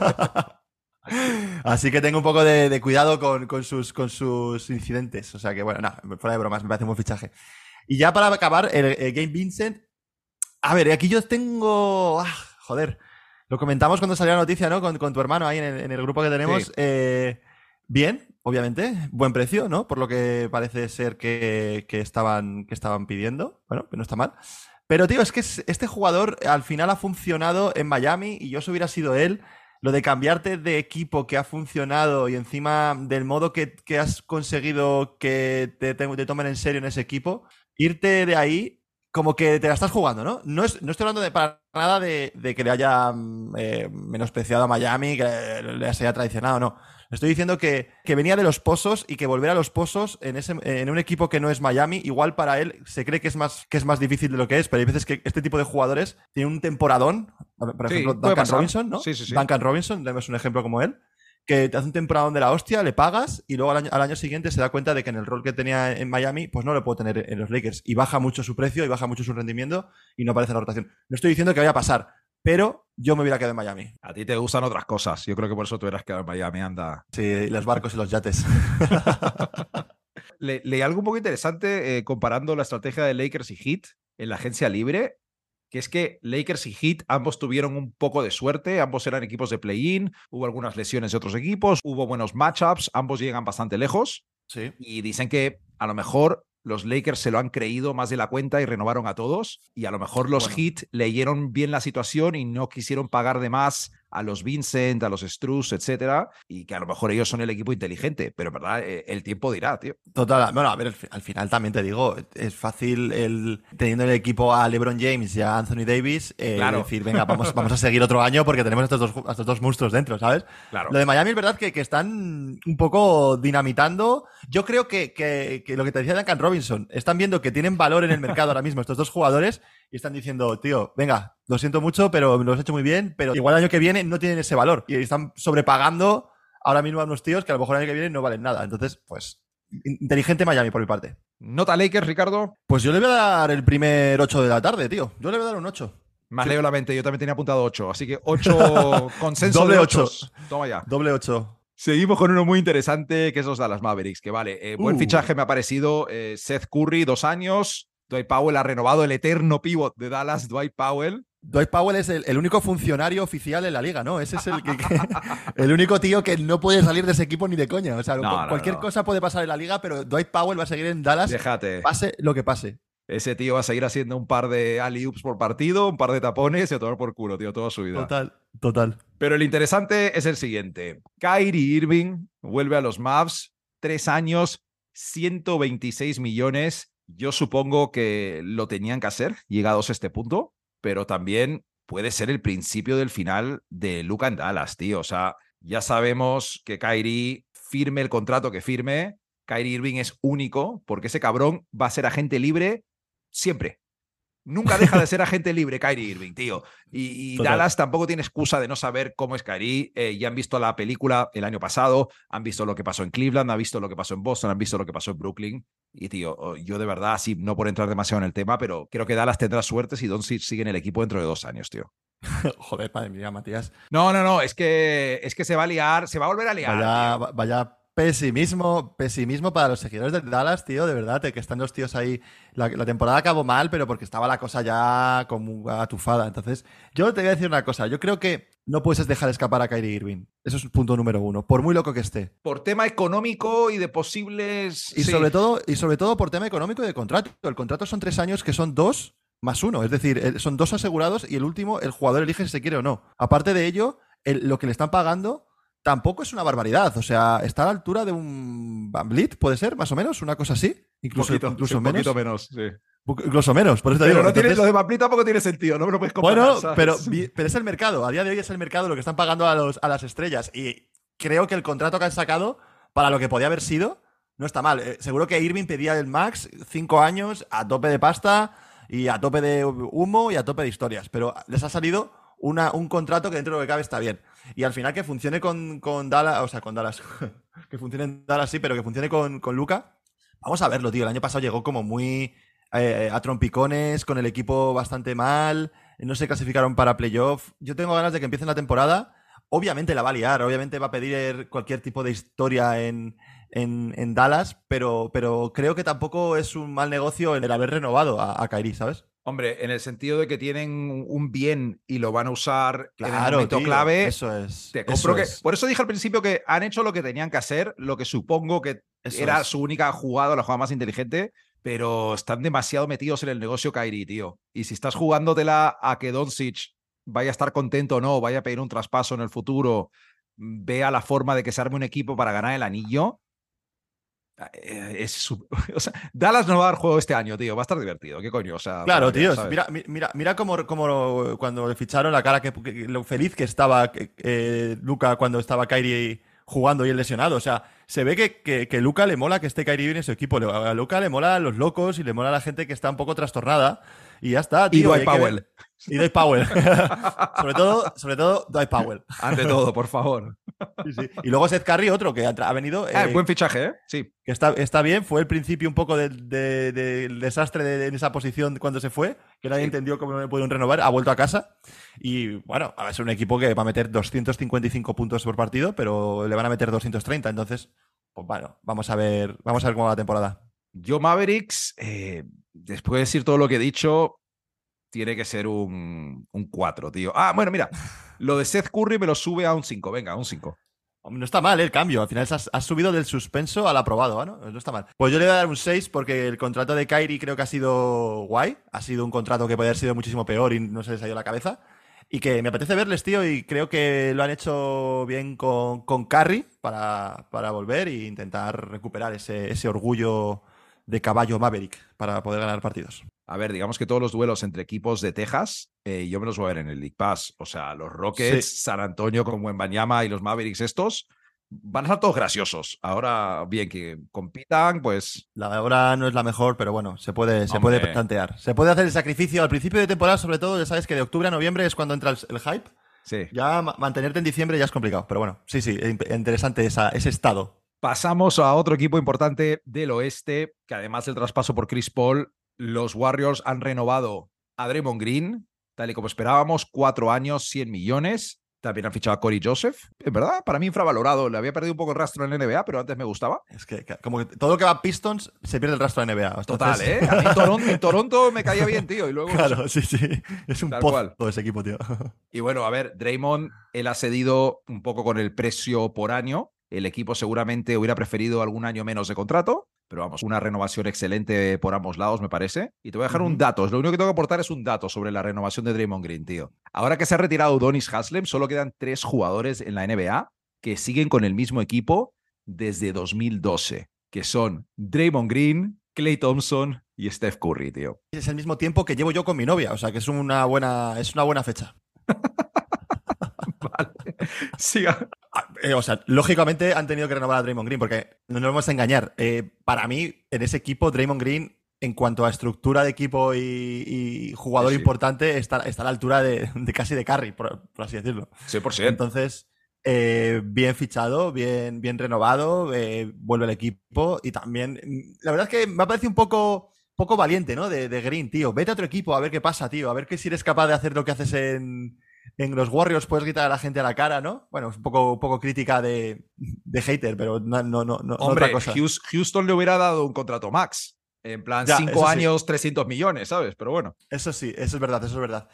Así que tengo un poco de, de cuidado con, con sus, con sus incidentes. O sea que, bueno, nada, fuera de bromas, me parece un buen fichaje. Y ya para acabar, el, el Game Vincent. A ver, aquí yo tengo. ah, joder. Lo comentamos cuando salió la noticia, ¿no? Con, con tu hermano ahí en el, en el grupo que tenemos. Sí. Eh, bien, obviamente. Buen precio, ¿no? Por lo que parece ser que, que estaban, que estaban pidiendo. Bueno, que no está mal. Pero, tío, es que es- este jugador al final ha funcionado en Miami y yo si hubiera sido él, lo de cambiarte de equipo que ha funcionado y encima del modo que, que has conseguido que te, te- te tomen en serio en ese equipo, irte de ahí como que te la estás jugando, ¿no? No, es- no estoy hablando de para nada de, de que le haya mm, eh, menospreciado a Miami, que le haya traicionado, no. Estoy diciendo que, que venía de los pozos y que volver a los pozos en, ese, en un equipo que no es Miami, igual para él se cree que es, más, que es más difícil de lo que es, pero hay veces que este tipo de jugadores tienen un temporadón. Por ejemplo, Duncan pasar. Robinson, ¿no? Sí, sí. Duncan Robinson, demos un ejemplo como él, que te hace un temporadón de la hostia, le pagas y luego al año, al año siguiente se da cuenta de que en el rol que tenía en Miami, pues no lo puedo tener en los Lakers. Y baja mucho su precio y baja mucho su rendimiento y no aparece en la rotación. No estoy diciendo que vaya a pasar, pero yo me hubiera quedado en Miami. A ti te gustan otras cosas. Yo creo que por eso tú eras quedado en Miami, anda. Sí, los barcos y los yates. Le- leí algo un poco interesante eh, comparando la estrategia de Lakers y Heat en la agencia libre, que es que Lakers y Heat ambos tuvieron un poco de suerte, ambos eran equipos de play-in, hubo algunas lesiones de otros equipos, hubo buenos matchups, ambos llegan bastante lejos Sí. y dicen que a lo mejor los Lakers se lo han creído más de la cuenta y renovaron a todos y a lo mejor los Bueno. Heat leyeron bien la situación y no quisieron pagar de más a los Vincent, a los Struz, etcétera, y que a lo mejor ellos son el equipo inteligente, pero verdad Eh, el tiempo dirá, tío. Total, bueno, a ver, al fi- al final también te digo, es fácil el teniendo en el equipo a LeBron James y a Anthony Davis, eh, Claro. decir, venga, vamos, vamos a seguir otro año porque tenemos a estos dos, a estos dos monstruos dentro, ¿sabes? Claro. Lo de Miami es verdad que, que están un poco dinamitando. Yo creo que, que- que lo que te decía Duncan Robinson, están viendo que tienen valor en el mercado ahora mismo estos dos jugadores y están diciendo, tío, venga, lo siento mucho, pero lo has hecho muy bien, pero igual el año que viene no tienen ese valor y están sobrepagando ahora mismo a unos tíos que a lo mejor el año que viene no valen nada. Entonces, pues, in- inteligente Miami por mi parte. Nota Lakers, Ricardo. Pues yo le voy a dar el primer 8 de la tarde, tío. Yo le voy a dar un 8. Más leo la mente, yo también tenía apuntado 8, así que 8 consenso Doble de ocho. 8. Toma ya. Doble 8. Seguimos con uno muy interesante, que es los Dallas Mavericks, que vale, eh, buen Uh. fichaje me ha parecido. eh, Seth Curry, dos años. Dwight Powell ha renovado el eterno pivot de Dallas, Dwight Powell. Dwight Powell es el, el único funcionario oficial en la liga, ¿no? Ese es el, que, que- el único tío que no puede salir de ese equipo ni de coña. O sea, No, cu- no, cualquier no. cosa puede pasar en la liga, pero Dwight Powell va a seguir en Dallas, Déjate. pase lo que pase. Ese tío va a seguir haciendo un par de alley-oops por partido, un par de tapones y a tomar por culo, tío, toda su vida. Total, total. Pero el interesante es el siguiente. Kyrie Irving vuelve a los Mavs, tres años, 126 millones. Yo supongo que lo tenían que hacer, llegados a este punto, pero también puede ser el principio del final de Luca en Dallas, tío. O sea, ya sabemos que Kyrie firme el contrato que firme. Kyrie Irving es único porque ese cabrón va a ser agente libre siempre. Nunca deja de ser agente libre Kyrie Irving, tío. Y. Dallas tampoco tiene excusa de no saber cómo es Kyrie. Eh, ya han visto la película el año pasado, han visto lo que pasó en Cleveland, han visto lo que pasó en Boston, han visto lo que pasó en Brooklyn. Y, tío, yo de verdad, sí, no por entrar demasiado en el tema, pero creo que Dallas tendrá suerte si Doncic sigue en el equipo dentro de dos años, tío. Joder, madre mía, Matías. No, no, no, es que, es que se va a liar, se va a volver a liar. Vaya, tío. vaya pesimismo, pesimismo para los seguidores de Dallas, tío, de verdad, que están los tíos ahí. La, la temporada acabó mal, pero porque estaba la cosa ya como atufada. Entonces, yo te voy a decir una cosa. Yo creo que no puedes dejar escapar a Kyrie Irving. Eso es punto número uno, por muy loco que esté. Por tema económico y de posibles. Y sí. sobre todo, y sobre todo por tema económico y de contrato. El contrato son tres años que son dos más uno. Es decir, son dos asegurados y el último, el jugador elige si se quiere o no. Aparte de ello, el- lo que le están pagando tampoco es una barbaridad. O sea, está a la altura de un Van Vliet, puede ser, más o menos, una cosa así. Incluso, poquito, incluso sí, menos. poquito menos, sí. Incluso menos, por eso te Pero digo. no tiene, Entonces- lo de Van Vliet tampoco tiene sentido, no me lo puedes comparar. bueno, ¿sabes? pero, pero es el mercado. A día de hoy es el mercado lo que están pagando a, los, a las estrellas. Y creo que el contrato que han sacado, para lo que podía haber sido, no está mal. Eh, seguro que Irving pedía el max, cinco años, a tope de pasta y a tope de humo y a tope de historias. Pero les ha salido una, un contrato que dentro de lo que cabe está bien. Y al final que funcione con, con Dallas, o sea, con Dallas, que funcione en Dallas sí, pero que funcione con, con Luca. Vamos a verlo, tío. El año pasado llegó como muy eh, a trompicones, con el equipo bastante mal, no se clasificaron para playoff. Yo tengo ganas de que empiecen la temporada. Obviamente la va a liar, obviamente va a pedir cualquier tipo de historia en, en, en Dallas, pero, pero creo que tampoco es un mal negocio el haber renovado a, a Kyrie, ¿sabes? Hombre, en el sentido de que tienen un bien y lo van a usar en el Claro, momento tío, clave. Eso es. Te eso compro que. es, Por eso dije al principio que han hecho lo que tenían que hacer, lo que supongo que eso era es. su única jugada, la jugada más inteligente, pero están demasiado metidos en el negocio Kairi, tío. Y si estás jugándotela a que Doncic vaya a estar contento o no, vaya a pedir un traspaso en el futuro, vea la forma de que se arme un equipo para ganar el anillo. Eh, Es su- o sea, Dallas no va a dar juego este año, tío. Va a estar divertido. ¿Qué coño? O sea, Claro, tío. Mira, mi- mira, mira cómo, cómo cuando le ficharon la cara, que, que- lo feliz que estaba eh, Luca cuando estaba Kyrie jugando y él lesionado. O sea, se ve que, que, que Luca le mola que esté Kyrie en su equipo. A Luca le mola a los locos y le mola a la gente que está un poco trastornada. Y ya está, tío. Y Dwight Powell. Y Dwight Powell. sobre, todo, sobre todo Dwight Powell. Ante todo, por favor. Sí, sí. Y luego Seth Curry, otro que ha, ha venido. Ah, eh, buen fichaje, ¿eh? Sí. que está, está bien, fue el principio un poco del, de- desastre de, en esa posición cuando se fue, que nadie Sí. entendió cómo le pudieron renovar, ha vuelto a casa y bueno, va a ser un equipo que va a meter 255 puntos por partido, pero le van a meter 230, entonces, pues bueno, vamos a ver, vamos a ver cómo va la temporada. Yo, Mavericks, eh, después de decir todo lo que he dicho, tiene que ser un, un 4, tío. Ah, bueno, mira, lo de Seth Curry me lo sube a un 5. Venga, a un 5. Hombre, No está mal ¿eh? el cambio, al final has, has subido del suspenso al aprobado, ¿no? No está mal. Pues yo le voy a dar un 6 porque el contrato de Kyrie creo que ha sido guay, ha sido un contrato que podría haber sido muchísimo peor y no se les ha ido la cabeza. Y que me apetece verles, tío, y creo que lo han hecho bien con, con Curry para, para volver e intentar recuperar ese, ese orgullo de caballo Maverick para poder ganar partidos. A ver, digamos que todos los duelos entre equipos de Texas, eh, yo me los voy a ver en el League Pass. O sea, los Rockets, Sí. San Antonio con Banyama y los Mavericks estos van a estar todos graciosos. Ahora, bien, que compitan, pues La hora no es la mejor, pero bueno, se puede, se Hombre. puede plantear. Se puede hacer el sacrificio al principio de temporada, sobre todo, ya sabes que de octubre a noviembre es cuando entra el, el hype. sí. Ya ma- mantenerte en diciembre ya es complicado, pero bueno, sí, sí, in- interesante esa- ese estado. Pasamos a otro equipo importante del oeste, que además del traspaso por Chris Paul, los Warriors han renovado a Draymond Green, tal y como esperábamos, cuatro años, 100 millones. También han fichado a Corey Joseph. En verdad, para mí infravalorado. Le había perdido un poco el rastro en la NBA, pero antes me gustaba. Es que como que todo lo que va a Pistons se pierde el rastro de NBA. Total, ¿eh? A mí en Toronto, en Toronto me caía bien, tío. Y luego. Claro, sí, sí. Es un pozo todo ese equipo, tío. Y bueno, a ver, Draymond, él ha cedido un poco con el precio por año. El equipo seguramente hubiera preferido algún año menos de contrato, pero vamos, una renovación excelente por ambos lados, me parece. Y te voy a dejar un dato. Lo único que tengo que aportar es un dato sobre la renovación de Draymond Green, tío. Ahora que se ha retirado Donis Haslem, solo quedan tres jugadores en la NBA que siguen con el mismo equipo desde 2012, que son Draymond Green, Clay Thompson y Steph Curry, tío. Es el mismo tiempo que llevo yo con mi novia, o sea que es una buena, es una buena fecha. Vale. Siga. Ah, eh, o sea, lógicamente han tenido que renovar a Draymond Green, porque no nos vamos a engañar. eh, para mí, en ese equipo, Draymond Green, en cuanto a estructura de equipo y, y jugador Sí, sí. importante, está, está a la altura de, de casi de Curry, por, por así decirlo. 100%. Entonces, eh, bien fichado, bien, bien renovado, vuelve al equipo y también, la verdad es que me ha parecido un poco, poco valiente, ¿no? De, de Green, tío. Vete a otro equipo a ver qué pasa, tío. A ver que si eres capaz de hacer lo que haces en, en los Warriors, puedes gritar a la gente a la cara, ¿no? Bueno, es un poco, un poco crítica de, de hater, pero no, no, no, no Hombre, otra cosa. Hous- Houston le hubiera dado un contrato max. En plan, Ya, cinco eso sí. años, 300 millones, ¿sabes? Pero bueno. Eso sí, eso es verdad, eso es verdad.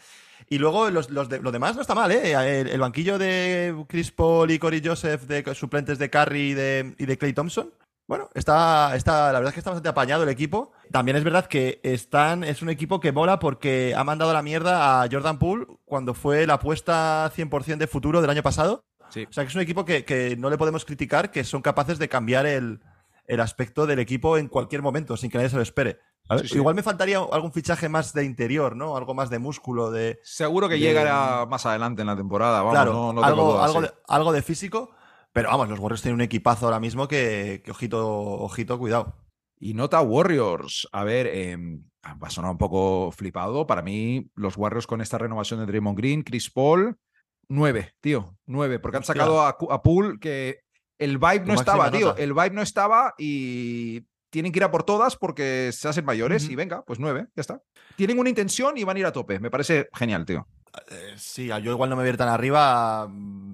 Y luego los, los de- lo demás no está mal, ¿eh? El, el banquillo de Chris Paul y Corey Joseph, de suplentes de Curry y de, y de Clay Thompson. Bueno, está, está, la verdad es que está bastante apañado el equipo. También es verdad que están, es un equipo que mola porque ha mandado a la mierda a Jordan Poole cuando fue la apuesta 100% de futuro del año pasado. Sí. O sea que es un equipo que, que no le podemos criticar, que son capaces de cambiar el, el aspecto del equipo en cualquier momento, sin que nadie se lo espere. ¿sabes? Sí, sí. Igual me faltaría algún fichaje más de interior, ¿no? Algo más de músculo, de. Seguro que De- llegará más adelante en la temporada. Vamos, claro, no, algo, de, algo de físico. Pero vamos, los Warriors tienen un equipazo ahora mismo que, que ojito, ojito, cuidado. Y nota Warriors. A ver, eh, va a sonar un poco flipado. Para mí, los Warriors con esta renovación de Draymond Green, Chris Paul, nueve, tío, nueve. Porque han sacado a, a Poole que el vibe no estaba, tío. nota. El vibe no estaba y tienen que ir a por todas porque se hacen mayores y venga, pues nueve, ya está. Tienen una intención y van a ir a tope. Me parece genial, tío. Eh, sí, yo igual no me voy a ir tan arriba.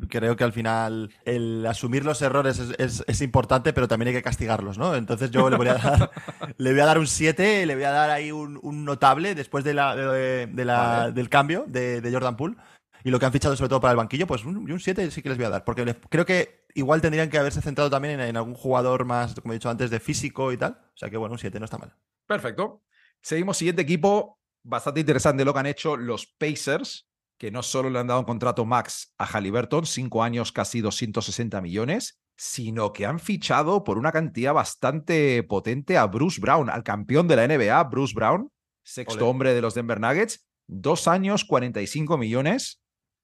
Creo que al final el asumir los errores es, es- es importante, pero también hay que castigarlos, ¿no? Entonces yo le voy a dar, le voy a dar un 7, le voy a dar ahí un, un notable después de la, de, de la- Vale. del cambio de, de Jordan Poole. Y lo que han fichado sobre todo para el banquillo, pues un, un 7 sí que les voy a dar. Porque les- creo que igual tendrían que haberse centrado también en, en algún jugador más, como he dicho antes, de físico y tal. O sea que bueno, un 7 no está mal. Perfecto. Seguimos, siguiente equipo. Bastante interesante lo que han hecho los Pacers, que no solo le han dado un contrato max a Halliburton, cinco años, casi 260 millones, sino que han fichado por una cantidad bastante potente a Bruce Brown, al campeón de la NBA, Bruce Brown, sexto hombre de los Denver Nuggets, dos años, 45 millones,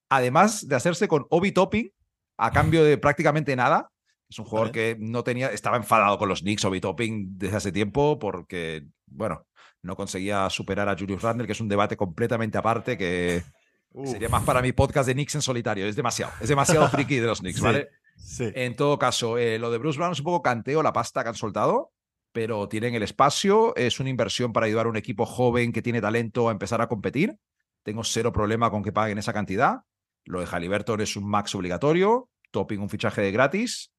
además de hacerse con Obi Topping a cambio de prácticamente nada. Es un jugador que no tenía, estaba enfadado con los Knicks, Obi Topping, desde hace tiempo, porque, bueno, no conseguía superar a Julius Randle, que es un debate completamente aparte que sería más para mi podcast de Knicks en solitario. Es demasiado, es demasiado friki de los Knicks, Sí. ¿vale? Sí. En todo caso, eh, lo de Bruce Brown es un poco canteo la pasta que han soltado, pero tienen el espacio, es una inversión para ayudar a un equipo joven que tiene talento a empezar a competir. Tengo cero problema con que paguen esa cantidad. Lo de Halliburton es un max obligatorio, Topping un fichaje de gratis.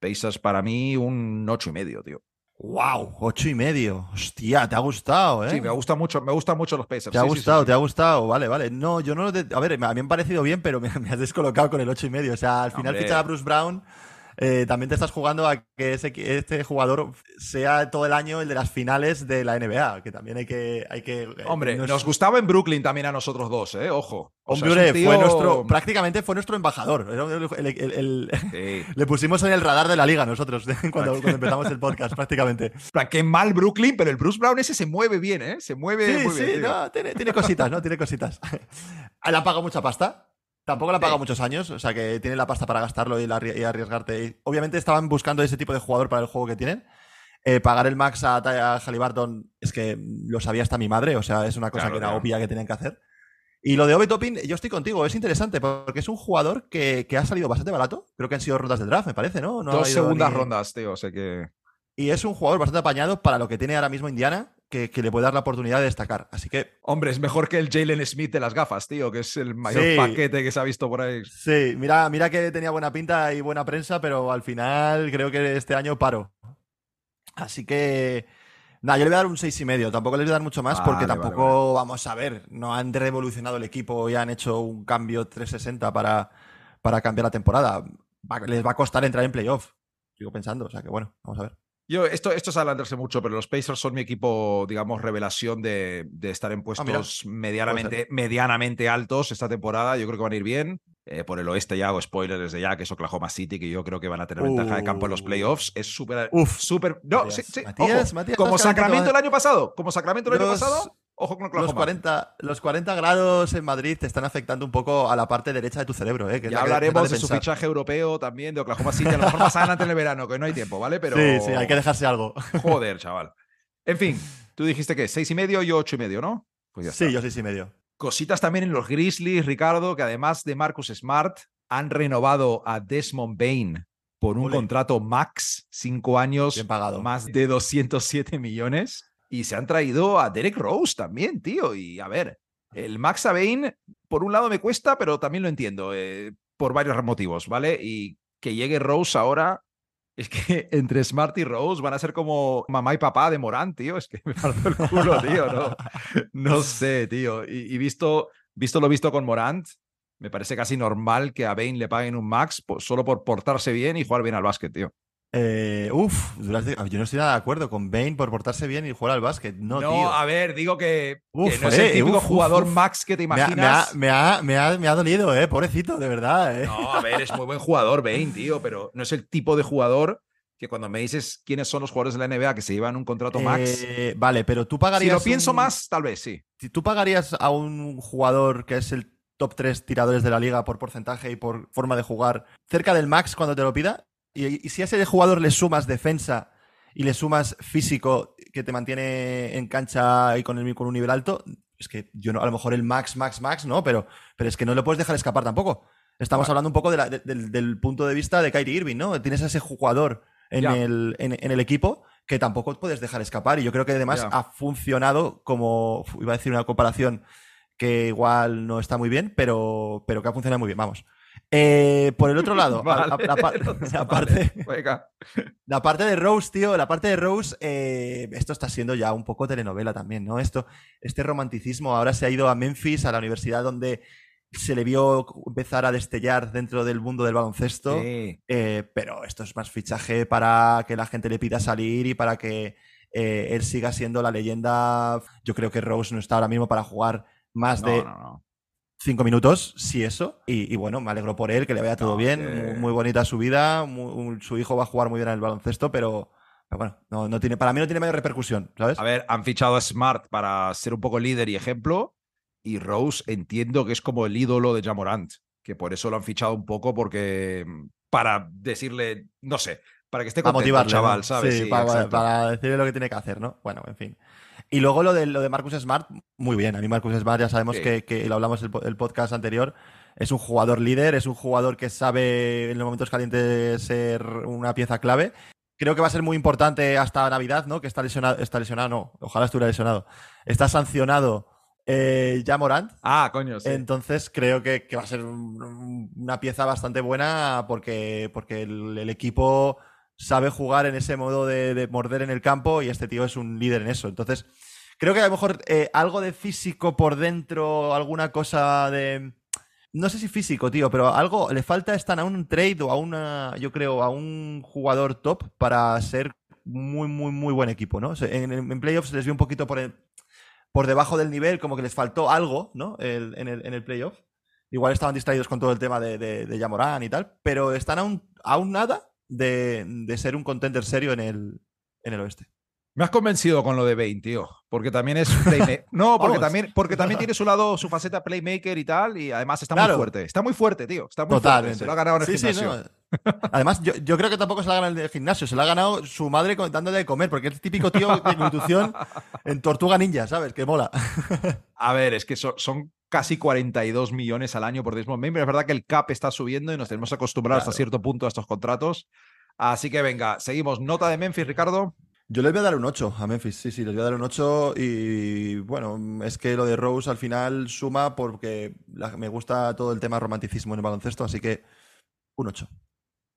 Pacers para mí un ocho y medio, tío. ¡Wow! Ocho y medio. Hostia, te ha gustado, ¿eh? Sí, me gusta mucho, me gustan mucho los Pacers. Te ha Sí, sí, sí, gustado, sí. te ha gustado, vale, vale. No, yo no. de- a ver, me- a mí me han parecido bien, pero me, me has descolocado con el ocho y medio. O sea, al final fichar a Bruce Brown, eh, también te estás jugando a que ese, este jugador sea todo el año el de las finales de la NBA, que también hay que. Hay que eh, Hombre, nos gustaba en Brooklyn también a nosotros dos, ¿eh? Ojo. O sea, Hombre, tío- fue nuestro. Prácticamente fue nuestro embajador. Era el- el- el- el- Sí. le pusimos en el radar de la liga nosotros cuando, cuando empezamos el podcast, prácticamente. Plan, qué mal Brooklyn, pero el Bruce Brown ese se mueve bien, ¿eh? Se mueve Sí, muy sí, bien. no, tiene, tiene cositas, ¿no? Tiene cositas. Le han pagado mucha pasta. Tampoco le han pagado Sí. muchos años, o sea que tiene la pasta para gastarlo y, la y arriesgarte. Y obviamente estaban buscando ese tipo de jugador para el juego que tienen. Eh, pagar el max a, a Halliburton es que lo sabía hasta mi madre, o sea, es una cosa Claro, que era claro. obvia que tenían que hacer. Y lo de Obi Toppin, yo estoy contigo, es interesante porque es un jugador que, que ha salido bastante barato. Creo que han sido rondas del draft, me parece, ¿no? No ha Dos segundas ni- rondas, tío. O sea que. y es un jugador bastante apañado para lo que tiene ahora mismo Indiana, que, que le puede dar la oportunidad de destacar. Así que Hombre, es mejor que el Jalen Smith de las gafas, tío, que es el mayor Sí. paquete que se ha visto por ahí. sí, mira, mira que tenía buena pinta y buena prensa, pero al final creo que este año paro. Así que. Nada, yo le voy a dar un seis y medio. Tampoco les voy a dar mucho más porque Vale, vale, tampoco, vamos a ver, no han revolucionado el equipo y han hecho un cambio 360 para, para cambiar la temporada. Va- les va a costar entrar en playoff. Sigo pensando, o sea que bueno, vamos a ver. Yo, esto, esto es adelantarse mucho, pero los Pacers son mi equipo, digamos, revelación de, de estar en puestos Ah, mira. medianamente, medianamente altos esta temporada. Yo creo que van a ir bien. Eh, por el oeste ya hago spoilers desde ya, que es Oklahoma City, que yo creo que van a tener ventaja de campo en los Uh. playoffs. Es súper, Uf. súper... No, Matías, sí, sí, Matías, ojo, Matías, como Sacramento el ¿eh? año pasado, como Sacramento el año pasado, ojo con Oklahoma. Los 40, los 40 grados en Madrid te están afectando un poco a la parte derecha de tu cerebro, ¿eh? Que Ya hablaremos de su fichaje europeo también, de Oklahoma City, a lo mejor más adelante en el verano, que no hay tiempo, ¿vale? Pero... Sí, sí, hay que dejarse algo. Joder, chaval. En fin, tú dijiste que seis y medio, yo ocho y medio, ¿no? Pues ya Sí, yo seis y medio. Cositas también en los Grizzlies, Ricardo, que además de Marcus Smart, han renovado a Desmond Bain por un Ole. contrato max, cinco años, Bien pagado. más de 207 millones. Y se han traído a Derek Rose también, tío. Y a ver, el Max a Bain, por un lado me cuesta, pero también lo entiendo, eh, por varios motivos, ¿vale? Y que llegue Rose ahora, es que entre Smart y Rose van a ser como mamá y papá de Morán, tío. Es que me parto el culo, tío, ¿no? No sé, tío. Y, y visto, visto lo visto con Morant, me parece casi normal que a Bain le paguen un max po- solo por portarse bien y jugar bien al básquet, tío. Eh, uf, Durante- yo no estoy nada de acuerdo con Bane por portarse bien y jugar al básquet. No, tío. a ver, digo que, que Uf, no es el típico uf, jugador uf. max que te me, ha, imaginas. me, ha, me, ha, me ha dolido, eh, pobrecito, de verdad, eh. No, a ver, es muy buen jugador, Bain, tío, pero no es el tipo de jugador que cuando me dices quiénes son los jugadores de la NBA que se llevan un contrato max, Eh, vale, pero tú si pagarías. lo pienso un- más, tal vez sí. si ¿Tú pagarías a un jugador que es el top 3 tiradores de la liga por porcentaje y por forma de jugar cerca del max cuando te lo pida? Y, y si a ese jugador le sumas defensa y le sumas físico que te mantiene en cancha y con, el, con un nivel alto, es que yo no, a lo mejor el max, max, max, no, pero, pero es que no lo puedes dejar escapar tampoco. Estamos hablando un poco de la- de- del, del punto de vista de Kyrie Irving, ¿no? Tienes a ese jugador en, el, en, en el equipo que tampoco puedes dejar escapar. Y yo creo que además ha funcionado como, iba a decir una comparación que igual no está muy bien, pero, pero que ha funcionado muy bien, vamos. Eh, por el otro lado, la, par- la parte, Venga. la parte de Rose, tío, la parte de Rose, eh, esto está siendo ya un poco telenovela también, ¿no? Esto, este romanticismo ahora se ha ido a Memphis, a la universidad donde se le vio empezar a destellar dentro del mundo del baloncesto. Sí. Eh, pero esto es más fichaje para que la gente le pida salir y para que él siga siendo la leyenda. Yo creo que Rose no está ahora mismo para jugar más No, de no, no. Cinco minutos, si eso. Y, y bueno, me alegro por él, que le vaya todo No, bien. que- Muy, muy bonita su vida. muy- un- su hijo va a jugar muy bien en el baloncesto, pero, pero bueno, no, no tiene, para mí no tiene mayor repercusión, ¿sabes? A ver, han fichado a Smart para ser un poco líder y ejemplo. Y Rose entiendo que es como el ídolo de Jamorant, que por eso lo han fichado un poco porque mm, para decirle, no sé, para que esté para contento motivarle, chaval, ¿no? ¿sabes? Sí, para, para decirle lo que tiene que hacer, ¿no? Bueno, en fin. Y luego lo de, lo de Marcus Smart, muy bien. A mí Marcus Smart ya sabemos Sí. que, que lo hablamos el, el podcast anterior. Es un jugador líder, es un jugador que sabe en los momentos calientes ser una pieza clave. Creo que va a ser muy importante hasta Navidad, ¿no? Que está lesionado, está lesionado, no, ojalá estuviera lesionado. Está sancionado eh, ya Morant. Ah, coño, sí. Entonces creo que, que va a ser un- una pieza bastante buena porque, porque el, el equipo sabe jugar en ese modo de, de morder en el campo y este tío es un líder en eso. Entonces creo que a lo mejor eh, algo de físico por dentro, alguna cosa de... No sé si físico, tío, pero algo le falta estar a un trade o a una, yo creo, a un jugador top para ser muy, muy, muy buen equipo, ¿no? En, playoffs les vi un poquito por, el- por debajo del nivel, como que les faltó algo, ¿no? En, el, playoff. Igual estaban distraídos con todo el tema de, de, Yamorán y tal, pero están aún, aún nada de, de ser un contender serio en el, en el oeste. Me has convencido con lo de Bane, tío. Porque también es playmaker. No, porque Vamos. también, porque también tiene su lado, su faceta playmaker y tal. Y además está Claro. muy fuerte. Está muy fuerte, tío. Está muy fuerte. Totalmente. Se lo ha ganado en el Sí, sí, gimnasio. no. Además, yo, yo creo que tampoco se la ha ganado en el gimnasio, se la ha ganado su madre dándole de comer, porque es el típico tío de nutrición en Tortuga Ninja, ¿sabes? Que mola. A ver, es que so- son casi 42 millones al año por Desmond Bain, pero es verdad que el cap está subiendo y nos tenemos acostumbrados hasta Claro. cierto punto a estos contratos. Así que venga, seguimos. Nota de Memphis, Ricardo. Yo les voy a dar un 8 a Memphis, sí, sí, les voy a dar un 8 y bueno, es que lo de Rose al final suma porque la- me gusta todo el tema romanticismo en el baloncesto, así que un 8.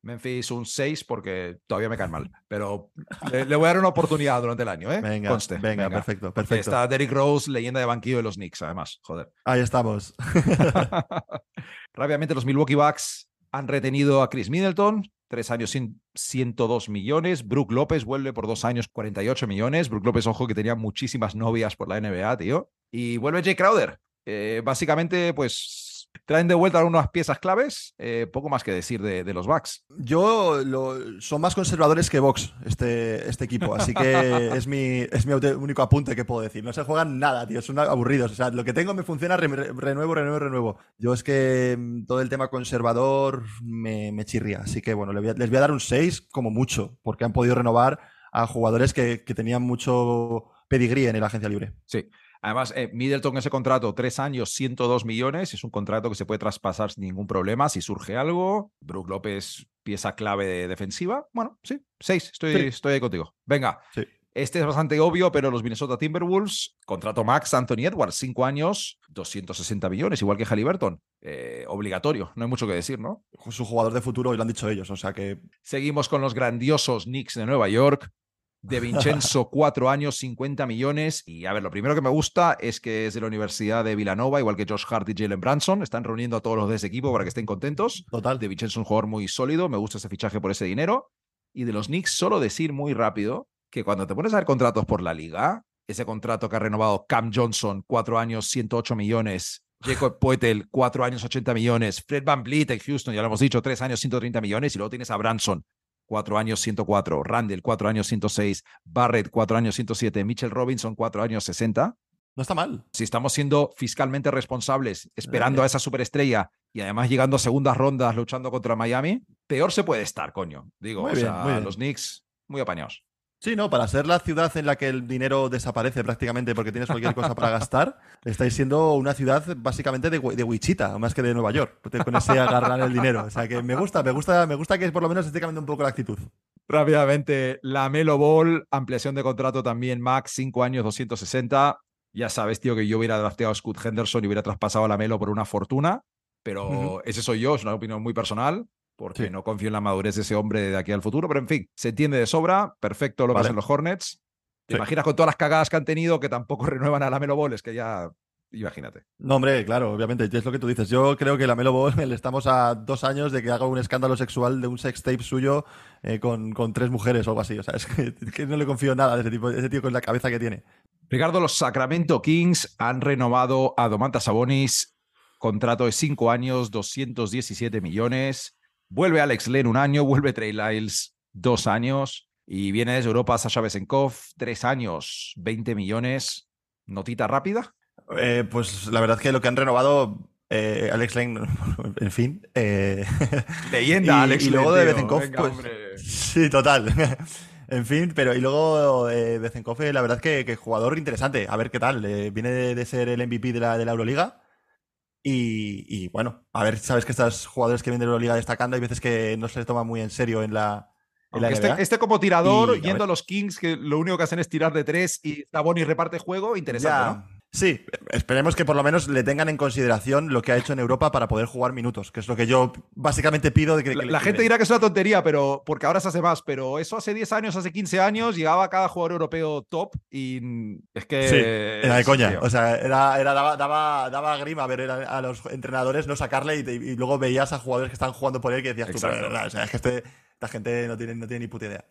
Memphis un 6 porque todavía me caen mal. Pero le, le voy a dar una oportunidad durante el año, ¿eh? Venga, Conste. venga, perfecto, perfecto. Está Derrick Rose, leyenda de banquillo de los Knicks, además. Joder. Ahí estamos. Rápidamente, los Milwaukee Bucks han retenido a Chris Middleton, tres años, cien- 102 millones. Brook López vuelve por dos años, 48 millones. Brook López, ojo, que tenía muchísimas novias por la NBA, tío. Y vuelve Jay Crowder. Eh, básicamente, pues traen de vuelta algunas piezas claves. Eh, poco más que decir de, de los Bucks. Yo lo- son más conservadores que Vox, este, este equipo, así que es mi, es mi único apunte que puedo decir. No se juegan nada, tío, son aburridos. O sea, lo que tengo me funciona, re- re- renuevo, renuevo, renuevo. Yo es que mm, todo el tema conservador me, me chirría, así que bueno, le voy a- les voy a dar un 6 como mucho, porque han podido renovar a jugadores que, que tenían mucho pedigrí en la agencia libre. Sí. Además, eh, Middleton, ese contrato, tres años, 102 millones, es un contrato que se puede traspasar sin ningún problema si surge algo. Brook López, pieza clave de defensiva. Bueno, sí, seis, estoy, Sí. estoy ahí contigo. Venga, Sí. este es bastante obvio, pero los Minnesota Timberwolves, contrato max Anthony Edwards, cinco años, 260 millones, igual que Halliburton. Eh, obligatorio, no hay mucho que decir, ¿no? Su jugador de futuro, y lo han dicho ellos, o sea que Seguimos con los grandiosos Knicks de Nueva York. De Vincenzo, cuatro años, 50 millones. Y a ver, lo primero que me gusta es que es de la Universidad de Villanova, igual que Josh Hart y Jalen Branson. Están reuniendo a todos los de ese equipo para que estén contentos. total. De Vincenzo, un jugador muy sólido. Me gusta ese fichaje por ese dinero. Y de los Knicks, solo decir muy rápido que cuando te pones a ver contratos por la liga, ese contrato que ha renovado Cam Johnson, cuatro años, 108 millones. Jacob Poetel, cuatro años, 80 millones. Fred Van Vliet en Houston, ya lo hemos dicho, tres años, 130 millones. Y luego tienes a Branson, cuatro años, 104. Randall, cuatro años, 106. Barrett, cuatro años, 107. Mitchell Robinson, cuatro años, 60. No está mal. Si estamos siendo fiscalmente responsables, esperando a esa superestrella y además llegando a segundas rondas luchando contra Miami, peor se puede estar, coño. Digo, Muy o bien, sea, los Knicks muy apañados. Sí, no, para ser la ciudad en la que el dinero desaparece prácticamente porque tienes cualquier cosa para gastar, estáis siendo una ciudad básicamente de, de Wichita, más que de Nueva York, con ese agarrar el dinero. O sea que me gusta, me gusta, me gusta que por lo menos esté cambiando un poco la actitud. Rápidamente, la Melo Ball, ampliación de contrato también, Max, 5 años, 260. Ya sabes, tío, que yo hubiera drafteado a Scoot Henderson y hubiera traspasado a la Melo por una fortuna, pero ese soy yo, es una opinión muy personal, porque Sí. no confío en la madurez de ese hombre de aquí al futuro, pero en fin, se entiende de sobra, perfecto lo que Vale. hacen los Hornets. ¿Te Sí. imaginas con todas las cagadas que han tenido que tampoco renuevan a la Melo Ball? Es que ya, imagínate. No, hombre, claro, obviamente, es lo que tú dices. Yo creo que la Melo Ball estamos a dos años de que haga un escándalo sexual de un sex tape suyo eh, con, con tres mujeres o algo así. O sea, es que, que no le confío nada de ese tipo, de ese tío con la cabeza que tiene. Ricardo, los Sacramento Kings han renovado a Domantas Sabonis, contrato de 5 años, 217 millones. Vuelve Alex Len un año, vuelve Trey Lyles dos años y viene desde Europa Sasha Besenkov, tres años, 20 millones. Notita rápida. Eh, pues la verdad es que lo que han renovado, eh, Alex Lane, en fin. eh, Leyenda, Y- Alex y luego Len, de. Bezenkov, Venga, pues, hombre. Sí, total. en fin, pero y luego eh, Bezenkov, la verdad que, que jugador interesante. A ver qué tal. viene de, de ser el MVP de la, de la Euroliga. Y, y, bueno, a ver, sabes que estos jugadores que vienen de la Euroliga destacando hay veces que no se les toma muy en serio en la, en la NBA. este, este como tirador, Y, yendo a los Kings, que lo único que hacen es tirar de tres y Sabonis reparte juego, interesante, Ya. ¿no? Sí, esperemos que por lo menos le tengan en consideración lo que ha hecho en Europa para poder jugar minutos, que es lo que yo básicamente pido de que, La, que la gente dirá que es una tontería, pero porque ahora se hace más, pero eso hace 10 años, hace 15 años, llegaba cada jugador europeo top y es que... Sí, era de coña. tío. O sea, era, era- daba, daba, daba grima ver a, a los entrenadores no sacarle y, y luego veías a jugadores que estaban jugando por él que decías tú. "Pero, o sea, es que este- esta gente no tiene, no tiene ni puta idea.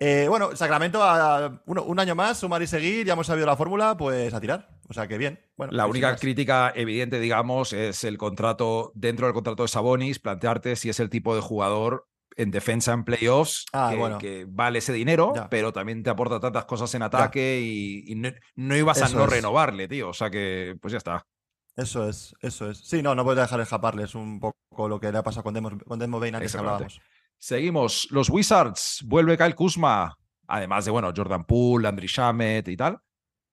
Eh, bueno, Sacramento, a- uno- un año más, sumar y seguir, ya hemos sabido la fórmula, pues a tirar. O sea, que bien. Bueno, La única más. crítica evidente, digamos, es el contrato, dentro del contrato de Sabonis, plantearte si es el tipo de jugador en defensa en playoffs Ah, que, bueno. que vale ese dinero, Ya. pero también te aporta tantas cosas en ataque y, y no, no ibas a no es. renovarle, tío. O sea que, pues ya está. Eso es, eso es. Sí, no, no puedes dejar escaparles un poco lo que le ha pasado con Demo, con Demo Bane antes que hablábamos. Seguimos. Los Wizards. Vuelve Kyle Kuzma. Además de, bueno, Jordan Poole, Landry Shamet y tal.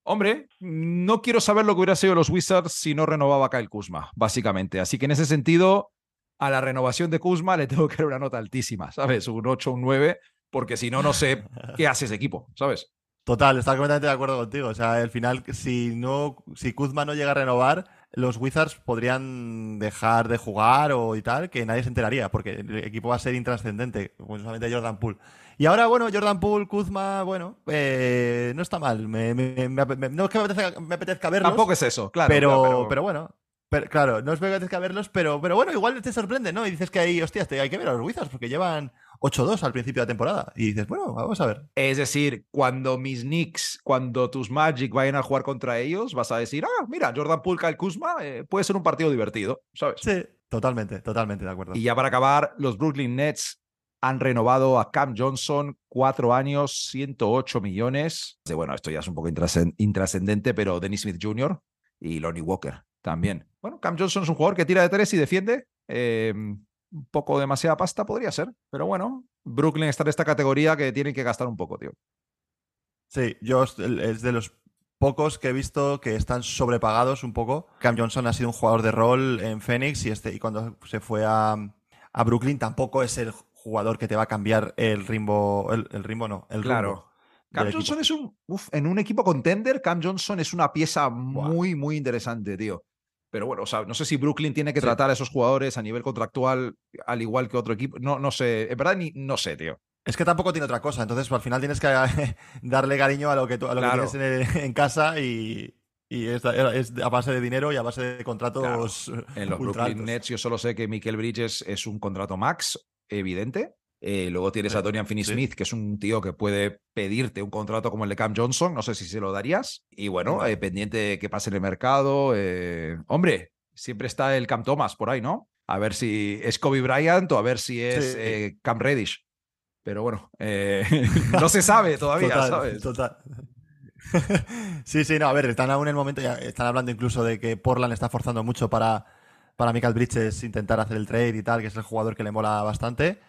Hombre, no quiero saber lo que hubiera sido los Wizards si no renovaba Kyle Kuzma, básicamente. Así que en ese sentido, a la renovación de Kuzma le tengo que dar una nota altísima, ¿sabes? Un 8, un 9, porque si no, no sé qué hace ese equipo, ¿sabes? Total, estaba completamente de acuerdo contigo. O sea, al final, si no, si Kuzma no llega a renovar, los Wizards podrían dejar de jugar o y tal, que nadie se enteraría, porque el equipo va a ser intrascendente, como solamente Jordan Poole. Y ahora, bueno, Jordan Poole, Kuzma, bueno, eh, no está mal. Me- me- me- no es que me apetezca, me apetezca verlos, Tampoco es eso, claro. pero, claro, pero bueno. Pero, claro, no es que me apetezca verlos, pero, pero bueno, igual te sorprende, ¿no? Y dices que hay, hostias, te- hay que ver a los Wizards, porque llevan 8-2 al principio de la temporada. Y dices, bueno, vamos a ver. Es decir, cuando mis Knicks, cuando tus Magic vayan a jugar contra ellos, vas a decir, ah, mira, Jordan Poole, Kyle Kuzma, eh, puede ser un partido divertido, ¿sabes? Sí, totalmente, totalmente de acuerdo. Y ya para acabar, los Brooklyn Nets han renovado a Cam Johnson cuatro años, 108 millones. De, Bueno, esto ya es un poco intrascen- intrascendente, pero Dennis Smith Jr. y Lonnie Walker también. Bueno, Cam Johnson es un jugador que tira de tres y defiende. Eh, un poco demasiada pasta podría ser, pero bueno, Brooklyn está en esta categoría que tienen que gastar un poco, tío. Sí, yo es de los pocos que he visto que están sobrepagados un poco. Cam Johnson ha sido un jugador de rol en Phoenix y, este, y cuando se fue a, a Brooklyn tampoco es el jugador que te va a cambiar el ritmo, el, el ritmo no, el Claro. rumbo Cam equipo. Johnson es un. uf, en un equipo contender, Cam Johnson es una pieza muy, muy interesante, tío. Pero bueno, o sea, no sé si Brooklyn tiene que Sí. tratar a esos jugadores a nivel contractual al igual que otro equipo. No, no sé. En verdad, ni, no sé, tío. Es que tampoco tiene otra cosa, entonces al final tienes que darle cariño a lo que, tú, a lo que tienes en, en casa y, y es, es a base de dinero y a base de contratos En los Brooklyn. Nets, yo solo sé que Michael Bridges es un contrato max, evidente. Eh, luego tienes a Dorian sí. Finney-Smith, que es un tío que puede pedirte un contrato como el de Cam Johnson. No sé si se lo darías. Y bueno, eh, pendiente de que pase en el mercado. eh, Hombre, siempre está el Cam Thomas por ahí, ¿no? A ver si es Kobe Bryant o a ver si es Sí. Cam Reddish. Pero bueno, no se sabe todavía, Total, ¿sabes? Total. sí, sí, no, a ver, están aún en el momento, ya están hablando incluso de que Portland está forzando mucho para, para Michael Bridges intentar hacer el trade y tal, que es el jugador que le mola bastante.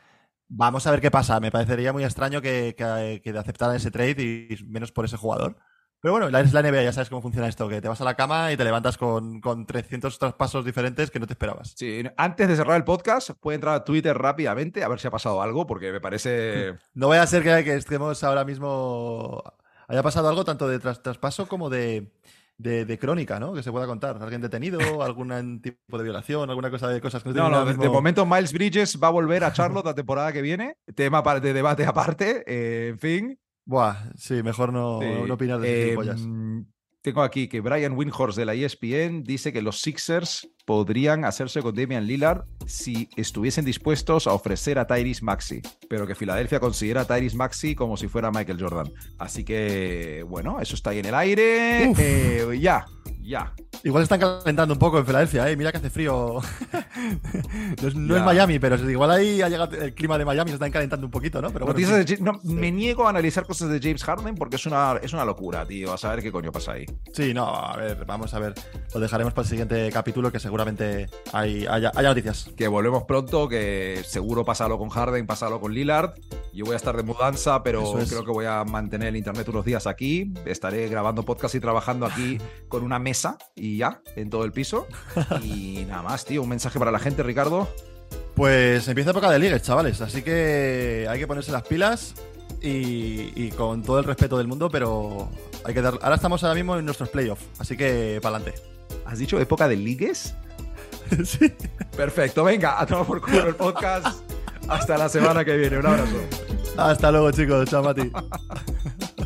Vamos a ver qué pasa. Me parecería muy extraño que, que, que aceptaran ese trade y menos por ese jugador. Pero bueno, la- es la NBA, ya sabes cómo funciona esto, que te vas a la cama y te levantas con, con 300 traspasos diferentes que no te esperabas. Sí, antes de cerrar el podcast, puede entrar a Twitter rápidamente a ver si ha pasado algo, porque me parece. No vaya a ser que, que estemos ahora mismo. Haya pasado algo tanto de tras- traspaso como de, de, de crónica, ¿no? Que se pueda contar. ¿Alguien detenido? ¿Algún tipo de violación? ¿Alguna cosa de cosas que No, no, de, momento Miles Bridges va a volver a Charlotte la temporada que viene. Tema de debate aparte, eh, en fin. Buah, sí, mejor no, Sí. no opinar de Eh. Tengo aquí que Brian Windhorst de la ESPN dice que los Sixers podrían hacerse con Damian Lillard si estuviesen dispuestos a ofrecer a Tyrese Maxi, pero que Filadelfia considera a Tyrese Maxi como si fuera Michael Jordan. Así que, bueno, eso está ahí en el aire. Eh, ya, ya. Igual están calentando un poco en Filadelfia, ¿eh? Mira que hace frío. no es, no Ya. es Miami, pero igual ahí ha llegado el clima de Miami, se están calentando un poquito, ¿no? Pero bueno, de no, Me niego a analizar cosas de James Harden porque es una, es una locura, tío. A saber qué coño pasa ahí. Sí, no, a ver, vamos a ver. Lo dejaremos para el siguiente capítulo, que seguramente hay, haya, haya noticias. Que volvemos pronto, que seguro pásalo con Harden, pásalo con Lillard. Yo voy a estar de mudanza, pero es. creo que voy a mantener el internet unos días aquí. Estaré grabando podcast y trabajando aquí con una mesa y ya, en todo el piso. Y nada más, tío. Un mensaje para la gente, Ricardo. Pues empieza época de ligues, chavales, así que hay que ponerse las pilas y, y con todo el respeto del mundo, pero hay que dar. Ahora estamos ahora mismo en nuestros playoffs, así que para adelante. ¿Has dicho época de ligues? sí. Perfecto, venga, a tomar por culo el podcast. Hasta la semana que viene. Un abrazo. Hasta luego, chicos. Chao, Mati.